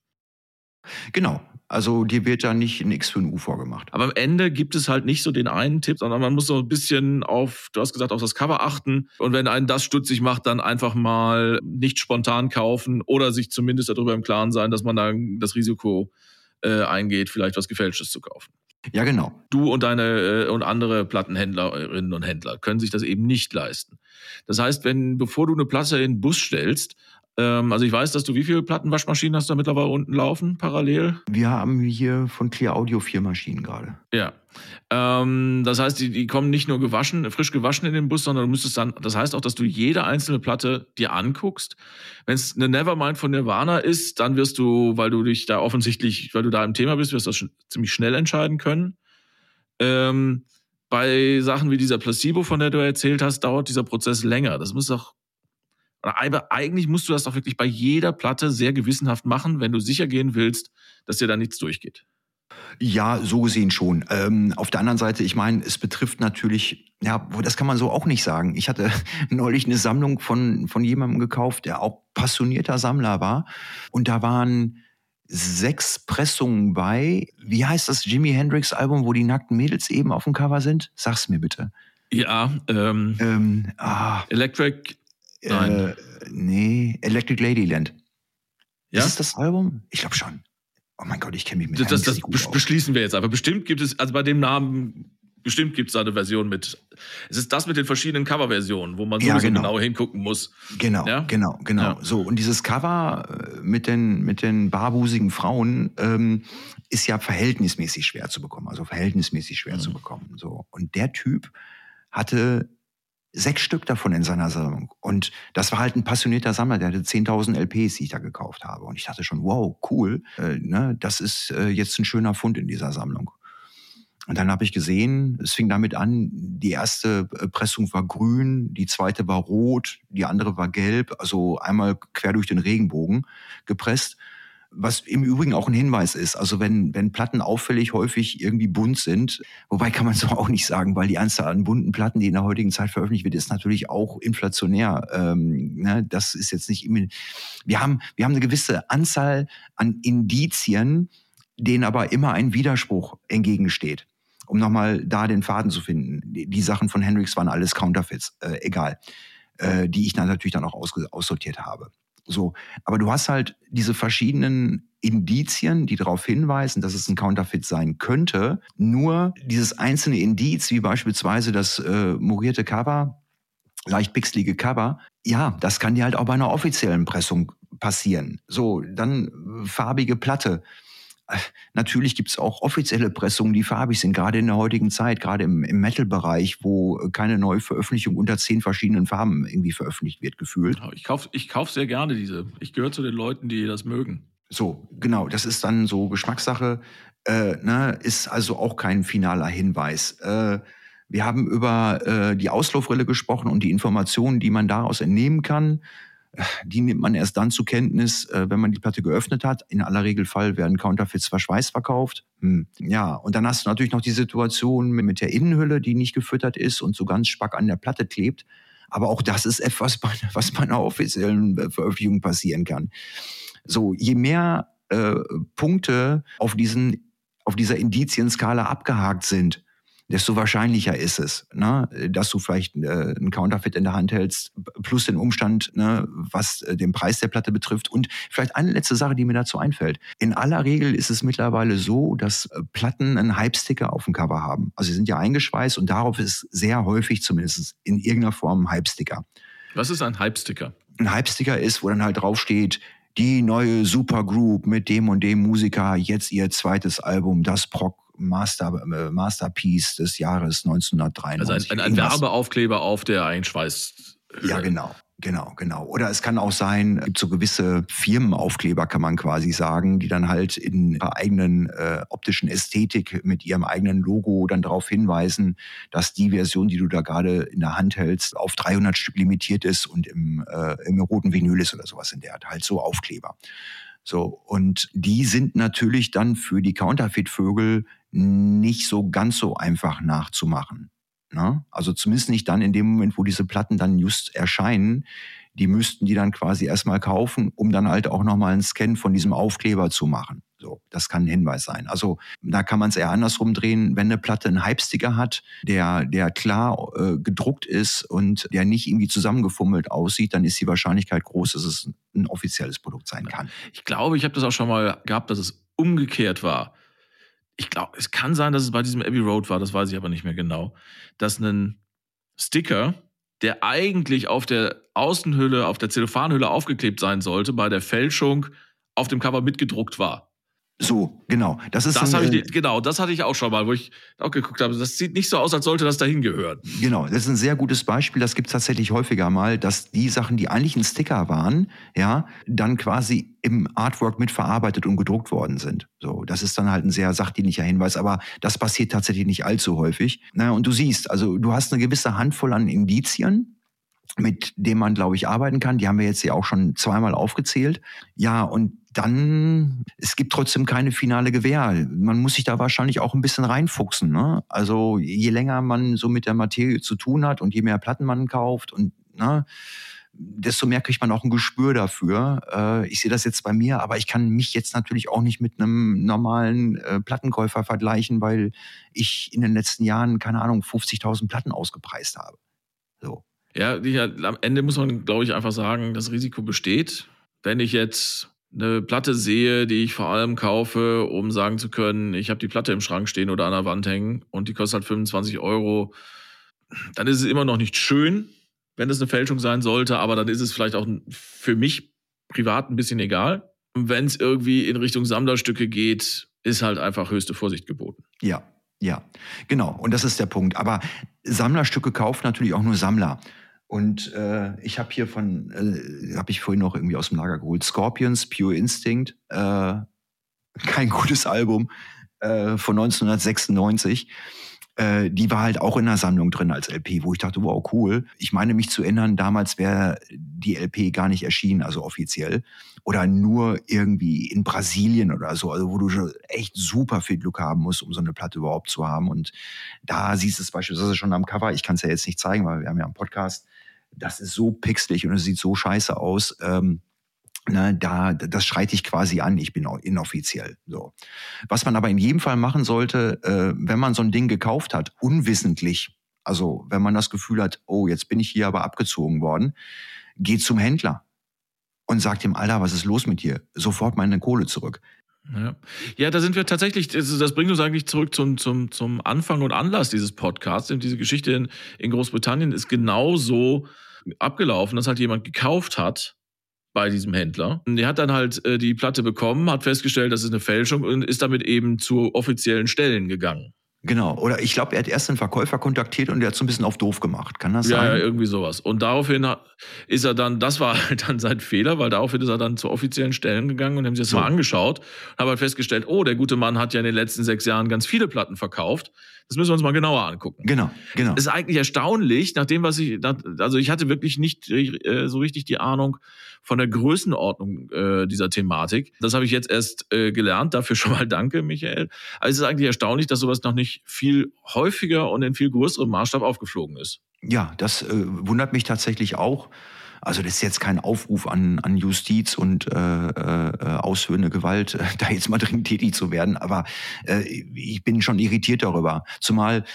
Genau. Also dir wird da nicht ein X für ein U vorgemacht. Aber am Ende gibt es halt nicht so den einen Tipp, sondern man muss so ein bisschen auf, du hast gesagt, auf das Cover achten. Und wenn einen das stutzig macht, dann einfach mal nicht spontan kaufen oder sich zumindest darüber im Klaren sein, dass man dann das Risiko äh, eingeht, vielleicht was Gefälschtes zu kaufen. Ja, genau. Du und deine äh, und andere Plattenhändlerinnen und Händler können sich das eben nicht leisten. Das heißt, wenn bevor du eine Platte in den Bus stellst, ähm, also ich weiß, dass du wie viele Plattenwaschmaschinen hast da mittlerweile unten laufen, parallel? Wir haben hier von Clear Audio vier Maschinen gerade. Ja. Ähm, das heißt, die, die kommen nicht nur gewaschen, frisch gewaschen in den Bus, sondern du müsstest dann, das heißt auch, dass du jede einzelne Platte dir anguckst. Wenn es eine Nevermind von Nirvana ist, dann wirst du, weil du dich da offensichtlich, weil du da im Thema bist, wirst du das schon ziemlich schnell entscheiden können. Ähm, bei Sachen wie dieser Placebo, von der du erzählt hast, dauert dieser Prozess länger. Das muss auch aber eigentlich musst du das doch wirklich bei jeder Platte sehr gewissenhaft machen, wenn du sicher gehen willst, dass dir da nichts durchgeht. Ja, so gesehen schon. Ähm, auf der anderen Seite, ich meine, es betrifft natürlich, ja, das kann man so auch nicht sagen. Ich hatte (laughs) neulich eine Sammlung von, von jemandem gekauft, der auch passionierter Sammler war. Und da waren sechs Pressungen bei. Wie heißt das Jimi Hendrix Album, wo die nackten Mädels eben auf dem Cover sind? Sag's mir bitte. Ja, ähm, ähm ah. Electric Nein. Äh, nee, Electric Ladyland. Ja? Ist es das Album? Ich glaube schon. Oh mein Gott, ich kenne mich mit Das, das, das beschließen wir jetzt aber. Bestimmt gibt es, also bei dem Namen, bestimmt gibt es da eine Version mit. Es ist das mit den verschiedenen Coverversionen, wo man so ja, genau. genau. hingucken muss. Genau, ja? genau, genau. Ja. So, und dieses Cover äh, mit den, mit den barbusigen Frauen ähm, ist ja verhältnismäßig schwer zu bekommen. Also verhältnismäßig schwer mhm. zu bekommen. So. Und der Typ hatte sechs Stück davon in seiner Sammlung. Und das war halt ein passionierter Sammler, der hatte 10.000 LPs, die ich da gekauft habe. Und ich dachte schon, wow, cool, äh, ne, das ist äh, jetzt ein schöner Fund in dieser Sammlung. Und dann habe ich gesehen, es fing damit an, die erste äh, Pressung war grün, die zweite war rot, die andere war gelb, also einmal quer durch den Regenbogen gepresst. Was im Übrigen auch ein Hinweis ist. Also wenn, wenn Platten auffällig häufig irgendwie bunt sind, wobei kann man so (laughs) auch nicht sagen, weil die Anzahl an bunten Platten, die in der heutigen Zeit veröffentlicht wird, ist natürlich auch inflationär. Ähm, ne? Das ist jetzt nicht immer. Wir haben, wir haben eine gewisse Anzahl an Indizien, denen aber immer ein Widerspruch entgegensteht um nochmal da den Faden zu finden. Die, die, Sachen von Hendrix waren alles Counterfeits, äh, egal, äh, die ich dann natürlich dann auch aus, aussortiert habe. So, aber du hast halt diese verschiedenen Indizien, die darauf hinweisen, dass es ein Counterfeit sein könnte. Nur dieses einzelne Indiz, wie beispielsweise das äh, morierte Cover, leicht pixelige Cover, ja, das kann dir halt auch bei einer offiziellen Pressung passieren. So, dann farbige Platte. Natürlich gibt es auch offizielle Pressungen, die farbig sind, gerade in der heutigen Zeit, gerade im, im Metal-Bereich, wo keine neue Veröffentlichung unter zehn verschiedenen Farben irgendwie veröffentlicht wird, gefühlt. Ich kaufe ich kauf sehr gerne diese. Ich gehöre zu den Leuten, die das mögen. So, genau, das ist dann so Geschmackssache, äh, ne, ist also auch kein finaler Hinweis. Äh, wir haben über äh, die Auslaufrille gesprochen und die Informationen, die man daraus entnehmen kann. Die nimmt man erst dann zur Kenntnis, äh, wenn man die Platte geöffnet hat. In aller Regelfall werden Counterfeits verschweißt verkauft. Hm. Ja, und dann hast du natürlich noch die Situation mit der Innenhülle, die nicht gefüttert ist und so ganz spack an der Platte klebt. Aber auch das ist etwas, (laughs) was bei einer offiziellen Veröffentlichung passieren kann. So, je mehr äh, Punkte auf diesen auf dieser Indizienskala abgehakt sind, desto wahrscheinlicher ist es, ne, dass du vielleicht äh, einen Counterfeit in der Hand hältst, plus den Umstand, ne, was äh, den Preis der Platte betrifft. Und vielleicht eine letzte Sache, die mir dazu einfällt. In aller Regel ist es mittlerweile so, dass äh, Platten einen Hype-Sticker auf dem Cover haben. Also sie sind ja eingeschweißt und darauf ist sehr häufig zumindest in irgendeiner Form ein Hype-Sticker. Was ist ein Hype-Sticker? Ein Hype-Sticker ist, wo dann halt draufsteht, die neue Supergroup mit dem und dem Musiker, jetzt ihr zweites Album, das Proc Master, äh, Masterpiece des Jahres 1993. Also ein, ein, ein Werbeaufkleber auf der Einschweiß. Ja, genau. Genau, genau. Oder es kann auch sein, gibt so gewisse Firmenaufkleber, kann man quasi sagen, die dann halt in ihrer eigenen äh, optischen Ästhetik mit ihrem eigenen Logo dann darauf hinweisen, dass die Version, die du da gerade in der Hand hältst, auf 300 Stück limitiert ist und im, äh, im roten Vinyl ist oder sowas in der Art. Halt so Aufkleber. So, und die sind natürlich dann für die Counterfeit-Vögel nicht so ganz so einfach nachzumachen. Ne? Also zumindest nicht dann in dem Moment, wo diese Platten dann just erscheinen. Die müssten die dann quasi erstmal kaufen, um dann halt auch nochmal einen Scan von diesem Aufkleber zu machen. So, das kann ein Hinweis sein. Also da kann man es eher andersrum drehen. Wenn eine Platte einen Hype-Sticker hat, der, der klar äh, gedruckt ist und der nicht irgendwie zusammengefummelt aussieht, dann ist die Wahrscheinlichkeit groß, dass es ein offizielles Produkt sein kann. Ich glaube, ich habe das auch schon mal gehabt, dass es umgekehrt war ich glaube, es kann sein, dass es bei diesem Abbey Road war, das weiß ich aber nicht mehr genau, dass ein Sticker, der eigentlich auf der Außenhülle, auf der Zellophanhülle aufgeklebt sein sollte, bei der Fälschung auf dem Cover mitgedruckt war. So, genau. Das ist das ein, ich, genau, das hatte ich auch schon mal, wo ich auch geguckt habe. Das sieht nicht so aus, als sollte das dahin gehören. Genau, das ist ein sehr gutes Beispiel. Das gibt es tatsächlich häufiger mal, dass die Sachen, die eigentlich ein Sticker waren, ja, dann quasi im Artwork mitverarbeitet und gedruckt worden sind. So, das ist dann halt ein sehr sachdienlicher Hinweis, aber das passiert tatsächlich nicht allzu häufig. Na, und du siehst, also du hast eine gewisse Handvoll an Indizien, mit dem man, glaube ich, arbeiten kann. Die haben wir jetzt ja auch schon zweimal aufgezählt. Ja, und dann, es gibt trotzdem keine finale Gewähr. Man muss sich da wahrscheinlich auch ein bisschen reinfuchsen. Ne? Also je länger man so mit der Materie zu tun hat und je mehr Platten man kauft und ne, desto mehr kriegt man auch ein Gespür dafür. Äh, ich sehe das jetzt bei mir, aber ich kann mich jetzt natürlich auch nicht mit einem normalen äh, Plattenkäufer vergleichen, weil ich in den letzten Jahren, keine Ahnung, 50.000 Platten ausgepreist habe. So. Ja, am Ende muss man, glaube ich, einfach sagen, das Risiko besteht. Wenn ich jetzt eine Platte sehe, die ich vor allem kaufe, um sagen zu können, ich habe die Platte im Schrank stehen oder an der Wand hängen und die kostet halt 25 Euro, dann ist es immer noch nicht schön, wenn es eine Fälschung sein sollte, aber dann ist es vielleicht auch für mich privat ein bisschen egal. Wenn es irgendwie in Richtung Sammlerstücke geht, ist halt einfach höchste Vorsicht geboten. Ja, ja, genau. Und das ist der Punkt. Aber Sammlerstücke kaufen natürlich auch nur Sammler. Und äh, ich habe hier von, äh, habe ich vorhin noch irgendwie aus dem Lager geholt, Scorpions, Pure Instinct, äh, (laughs) kein gutes Album äh, von 1996. Äh, die war halt auch in der Sammlung drin als LP, wo ich dachte, wow, cool. Ich meine mich zu erinnern, damals wäre die LP gar nicht erschienen, also offiziell. Oder nur irgendwie in Brasilien oder so, also wo du echt super viel Glück haben musst, um so eine Platte überhaupt zu haben. Und da siehst du es beispielsweise schon am Cover. Ich kann es ja jetzt nicht zeigen, weil wir haben ja einen Podcast das ist so pixelig und es sieht so scheiße aus. Ähm, Ne, da, das schreite ich quasi an, ich bin inoffiziell. So. Was man aber in jedem Fall machen sollte, äh, wenn man so ein Ding gekauft hat, unwissentlich, also wenn man das Gefühl hat, oh, jetzt bin ich hier aber abgezogen worden, geht zum Händler und sagt ihm, Alter, was ist los mit dir? Sofort meine Kohle zurück. Ja. ja, da sind wir tatsächlich, das bringt uns eigentlich zurück zum, zum, zum Anfang und Anlass dieses Podcasts. Diese Geschichte in, in Großbritannien ist genauso abgelaufen, dass halt jemand gekauft hat, bei diesem Händler. Der hat dann halt äh, die Platte bekommen, hat festgestellt, das ist eine Fälschung und ist damit eben zu offiziellen Stellen gegangen. Genau. Oder ich glaube, er hat erst den Verkäufer kontaktiert und der hat so ein bisschen auf doof gemacht. Kann das ja, sein? Ja, irgendwie sowas. Und daraufhin ist er dann, das war halt dann sein Fehler, weil daraufhin ist er dann zu offiziellen Stellen gegangen und haben sich das so. mal angeschaut und haben halt festgestellt, oh, der gute Mann hat ja in den letzten sechs Jahren ganz viele Platten verkauft. Das müssen wir uns mal genauer angucken. Genau, genau. Das ist eigentlich erstaunlich, nachdem was ich, also ich hatte wirklich nicht äh, so richtig die Ahnung von der Größenordnung äh, dieser Thematik. Das habe ich jetzt erst äh, gelernt. Dafür schon mal (laughs) danke, Michael. Also es ist eigentlich erstaunlich, dass sowas noch nicht viel häufiger und in viel größerem Maßstab aufgeflogen ist. Ja, das äh, wundert mich tatsächlich auch. Also das ist jetzt kein Aufruf an, an Justiz und äh, äh, ausführende Gewalt, äh, da jetzt mal dringend tätig zu werden. Aber äh, ich bin schon irritiert darüber. Zumal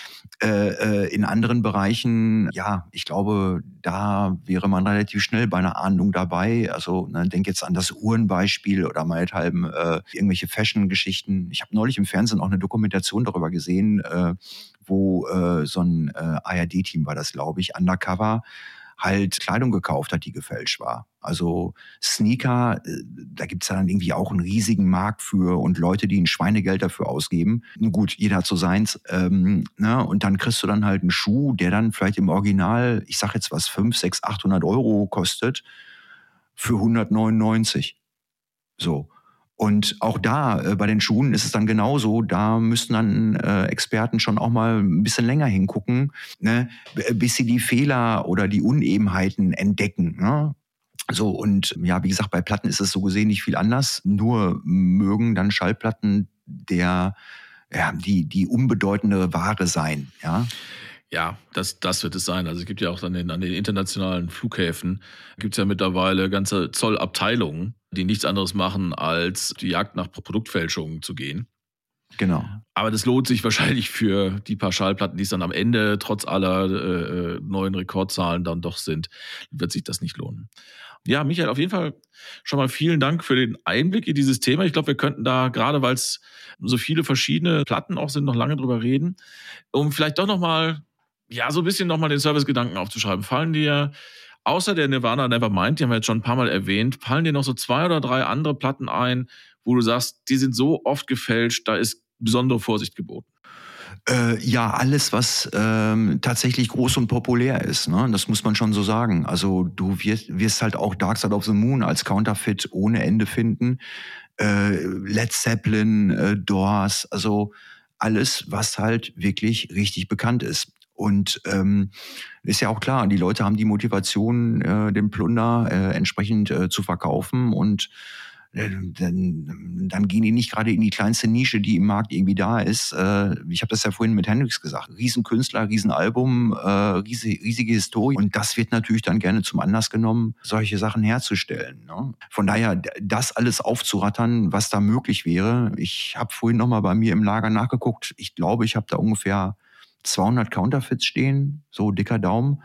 äh, äh, in anderen Bereichen, ja, ich glaube, da wäre man relativ schnell bei einer Ahndung dabei. Also ne, denk jetzt an das Uhrenbeispiel oder meinethalben äh, irgendwelche Fashion-Geschichten. Ich habe neulich im Fernsehen auch eine Dokumentation darüber gesehen, äh, wo äh, so ein äh, ARD-Team war das, glaube ich, undercover halt Kleidung gekauft hat, die gefälscht war. Also Sneaker, äh, da gibt's ja dann irgendwie auch einen riesigen Markt für und Leute, die ein Schweinegeld dafür ausgeben. Nun gut, jeder hat so seins. Ähm, ne? Und dann kriegst du dann halt einen Schuh, der dann vielleicht im Original, ich sag jetzt was, 5, 6, 800 Euro kostet, für 199. So. Und auch da äh, bei den Schuhen ist es dann genauso. Da müssten dann äh, Experten schon auch mal ein bisschen länger hingucken, ne, bis sie die Fehler oder die Unebenheiten entdecken. Ne? So, und ja, wie gesagt, bei Platten ist es so gesehen nicht viel anders. Nur mögen dann Schallplatten der, ja, die, die unbedeutende Ware sein, ja. Ja, das, das wird es sein. Also es gibt ja auch an den, an den internationalen Flughäfen, gibt es ja mittlerweile ganze Zollabteilungen, die nichts anderes machen, als die Jagd nach Produktfälschungen zu gehen. Genau. Aber das lohnt sich wahrscheinlich für die paar Schallplatten, die es dann am Ende trotz aller äh, neuen Rekordzahlen dann doch sind, wird sich das nicht lohnen. Ja, Michael, auf jeden Fall schon mal vielen Dank für den Einblick in dieses Thema. Ich glaube, wir könnten da gerade, weil es so viele verschiedene Platten auch sind, noch lange drüber reden, um vielleicht doch noch mal ja so ein bisschen noch mal den Servicegedanken aufzuschreiben. Fallen dir außer der Nirvana Nevermind, die haben wir jetzt schon ein paar Mal erwähnt, fallen dir noch so zwei oder drei andere Platten ein, wo du sagst, die sind so oft gefälscht, da ist besondere Vorsicht geboten? Äh, ja, alles, was ähm, tatsächlich groß und populär ist. Ne? Das muss man schon so sagen. Also du wirst, wirst halt auch Dark Side of the Moon als Counterfeit ohne Ende finden. Äh, Led Zeppelin, äh, Doors, also alles, was halt wirklich richtig bekannt ist. Und ähm, ist ja auch klar, die Leute haben die Motivation, äh, den Plunder äh, entsprechend äh, zu verkaufen und äh, dann, dann gehen die nicht gerade in die kleinste Nische, die im Markt irgendwie da ist. Äh, ich habe das ja vorhin mit Hendrix gesagt. Riesenkünstler, Riesenalbum, äh, riesige, riesige Historie. Und das wird natürlich dann gerne zum Anlass genommen, solche Sachen herzustellen. Ne? Von daher, das alles aufzurattern, was da möglich wäre. Ich habe vorhin nochmal bei mir im Lager nachgeguckt. Ich glaube, ich habe da ungefähr 200 Counterfeits stehen, so dicker Daumen.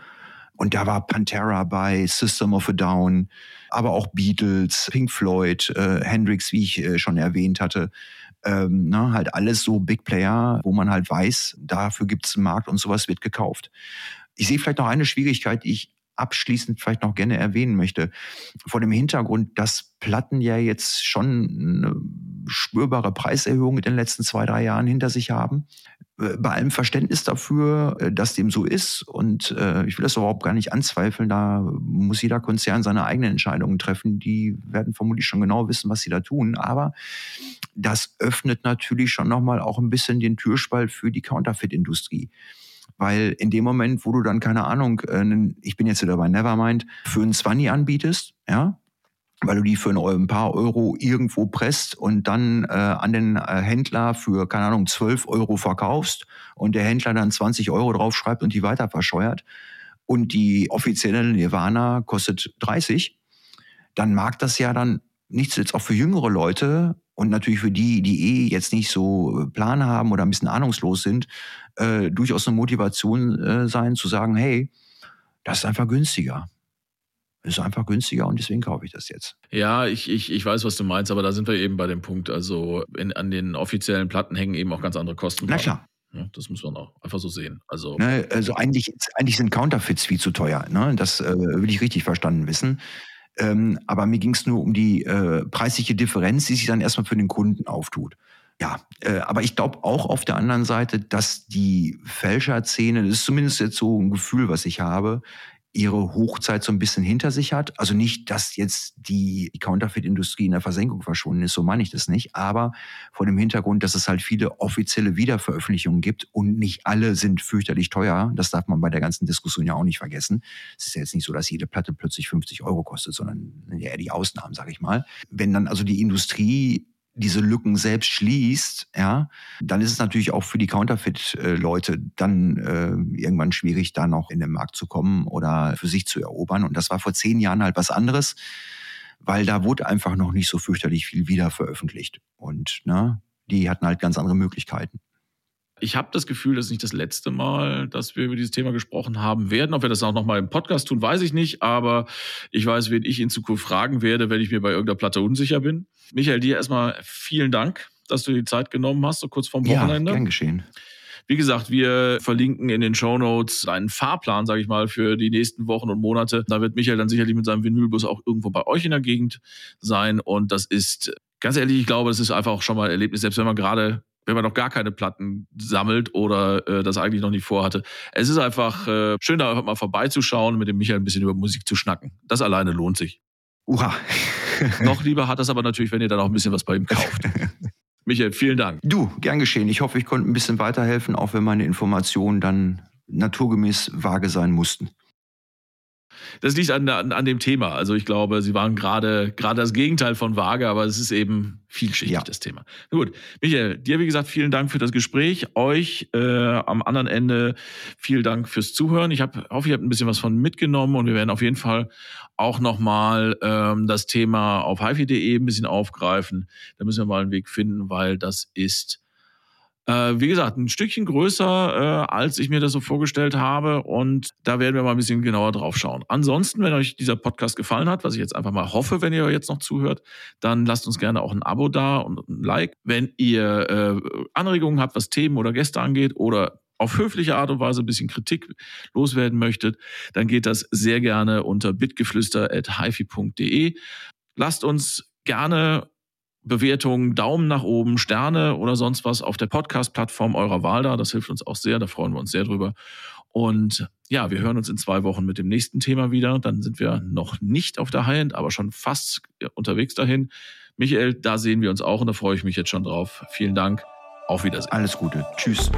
Und da war Pantera bei, System of a Down, aber auch Beatles, Pink Floyd, äh, Hendrix, wie ich äh, schon erwähnt hatte. Ähm, ne, halt alles so Big Player, wo man halt weiß, dafür gibt es einen Markt und sowas wird gekauft. Ich sehe vielleicht noch eine Schwierigkeit, die ich abschließend vielleicht noch gerne erwähnen möchte. Vor dem Hintergrund, dass Platten ja jetzt schon eine spürbare Preiserhöhung in den letzten zwei, drei Jahren hinter sich haben. Äh, bei allem Verständnis dafür, äh, dass dem so ist, und äh, ich will das überhaupt gar nicht anzweifeln, da muss jeder Konzern seine eigenen Entscheidungen treffen. Die werden vermutlich schon genau wissen, was sie da tun. Aber das öffnet natürlich schon nochmal auch ein bisschen den Türspalt für die Counterfeit-Industrie. Weil in dem Moment, wo du dann, keine Ahnung, ich bin jetzt wieder bei Nevermind, für einen Zwanni anbietest, ja, weil du die für ein paar Euro irgendwo presst und dann äh, an den äh, Händler für, keine Ahnung, 12 Euro verkaufst und der Händler dann 20 Euro draufschreibt und die weiter verscheuert und die offizielle Nirvana kostet 30, dann mag das ja dann nichts. Jetzt auch für jüngere Leute und natürlich für die, die eh jetzt nicht so äh, Plan haben oder ein bisschen ahnungslos sind, äh, durchaus eine Motivation äh, sein zu sagen, hey, das ist einfach günstiger ist einfach günstiger und deswegen kaufe ich das jetzt. Ja, ich, ich, ich weiß, was du meinst, aber da sind wir eben bei dem Punkt. Also in, an den offiziellen Platten hängen eben auch ganz andere Kosten. Na klar. Ja, das muss man auch einfach so sehen. Also, ne, also eigentlich, eigentlich sind Counterfeits viel zu teuer. Ne? Das äh, will ich richtig verstanden wissen. Ähm, aber mir ging es nur um die äh, preisliche Differenz, die sich dann erstmal für den Kunden auftut. Ja, äh, aber ich glaube auch auf der anderen Seite, dass die Fälscherszene, das ist zumindest jetzt so ein Gefühl, was ich habe, ihre Hochzeit so ein bisschen hinter sich hat. Also nicht, dass jetzt die Counterfeit-Industrie in der Versenkung verschwunden ist, so meine ich das nicht, aber vor dem Hintergrund, dass es halt viele offizielle Wiederveröffentlichungen gibt und nicht alle sind fürchterlich teuer. Das darf man bei der ganzen Diskussion ja auch nicht vergessen. Es ist ja jetzt nicht so, dass jede Platte plötzlich 50 Euro kostet, sondern eher die Ausnahmen, sage ich mal. Wenn dann also die Industrie diese Lücken selbst schließt, ja, dann ist es natürlich auch für die Counterfeit-Leute dann äh, irgendwann schwierig, da noch in den Markt zu kommen oder für sich zu erobern. Und das war vor zehn Jahren halt was anderes, weil da wurde einfach noch nicht so fürchterlich viel wieder veröffentlicht. Und ne, die hatten halt ganz andere Möglichkeiten. Ich habe das Gefühl, das ist nicht das letzte Mal, dass wir über dieses Thema gesprochen haben werden. Ob wir das auch noch mal im Podcast tun, weiß ich nicht. Aber ich weiß, wen ich in Zukunft fragen werde, wenn ich mir bei irgendeiner Platte unsicher bin. Michael, dir erstmal vielen Dank, dass du die Zeit genommen hast, so kurz vorm Wochenende. Ja, gern geschehen. Wie gesagt, wir verlinken in den Show Notes einen Fahrplan, sage ich mal, für die nächsten Wochen und Monate. Da wird Michael dann sicherlich mit seinem Vinylbus auch irgendwo bei euch in der Gegend sein. Und das ist, ganz ehrlich, ich glaube, das ist einfach auch schon mal ein Erlebnis, selbst wenn man gerade wenn man noch gar keine Platten sammelt oder äh, das eigentlich noch nicht vorhatte. Es ist einfach äh, schön, da einfach mal vorbeizuschauen, mit dem Michael ein bisschen über Musik zu schnacken. Das alleine lohnt sich. Uha. (laughs) noch lieber hat das aber natürlich, wenn ihr dann auch ein bisschen was bei ihm kauft. (laughs) Michael, vielen Dank. Du, gern geschehen. Ich hoffe, ich konnte ein bisschen weiterhelfen, auch wenn meine Informationen dann naturgemäß vage sein mussten das liegt an, an, an dem Thema. Also ich glaube, sie waren gerade gerade das Gegenteil von vage, aber es ist eben vielschichtig, ja. das Thema. Gut, Michael, dir wie gesagt vielen Dank für das Gespräch. Euch äh, am anderen Ende vielen Dank fürs Zuhören. Ich hab, hoffe, ihr habt ein bisschen was von mitgenommen und wir werden auf jeden Fall auch nochmal ähm, das Thema auf hifi.de ein bisschen aufgreifen. Da müssen wir mal einen Weg finden, weil das ist äh, wie gesagt, ein Stückchen größer, äh, als ich mir das so vorgestellt habe. Und da werden wir mal ein bisschen genauer drauf schauen. Ansonsten, wenn euch dieser Podcast gefallen hat, was ich jetzt einfach mal hoffe, wenn ihr jetzt noch zuhört, dann lasst uns gerne auch ein Abo da und ein Like. Wenn ihr äh, Anregungen habt, was Themen oder Gäste angeht oder auf höfliche Art und Weise ein bisschen Kritik loswerden möchtet, dann geht das sehr gerne unter bitgeflüster.hifi.de. Lasst uns gerne Bewertungen, Daumen nach oben, Sterne oder sonst was auf der Podcast-Plattform eurer Wahl da. Das hilft uns auch sehr, da freuen wir uns sehr drüber. Und ja, wir hören uns in zwei Wochen mit dem nächsten Thema wieder. Dann sind wir noch nicht auf der High-End, aber schon fast unterwegs dahin. Michael, da sehen wir uns auch und da freue ich mich jetzt schon drauf. Vielen Dank. Auf Wiedersehen. Alles Gute. Tschüss.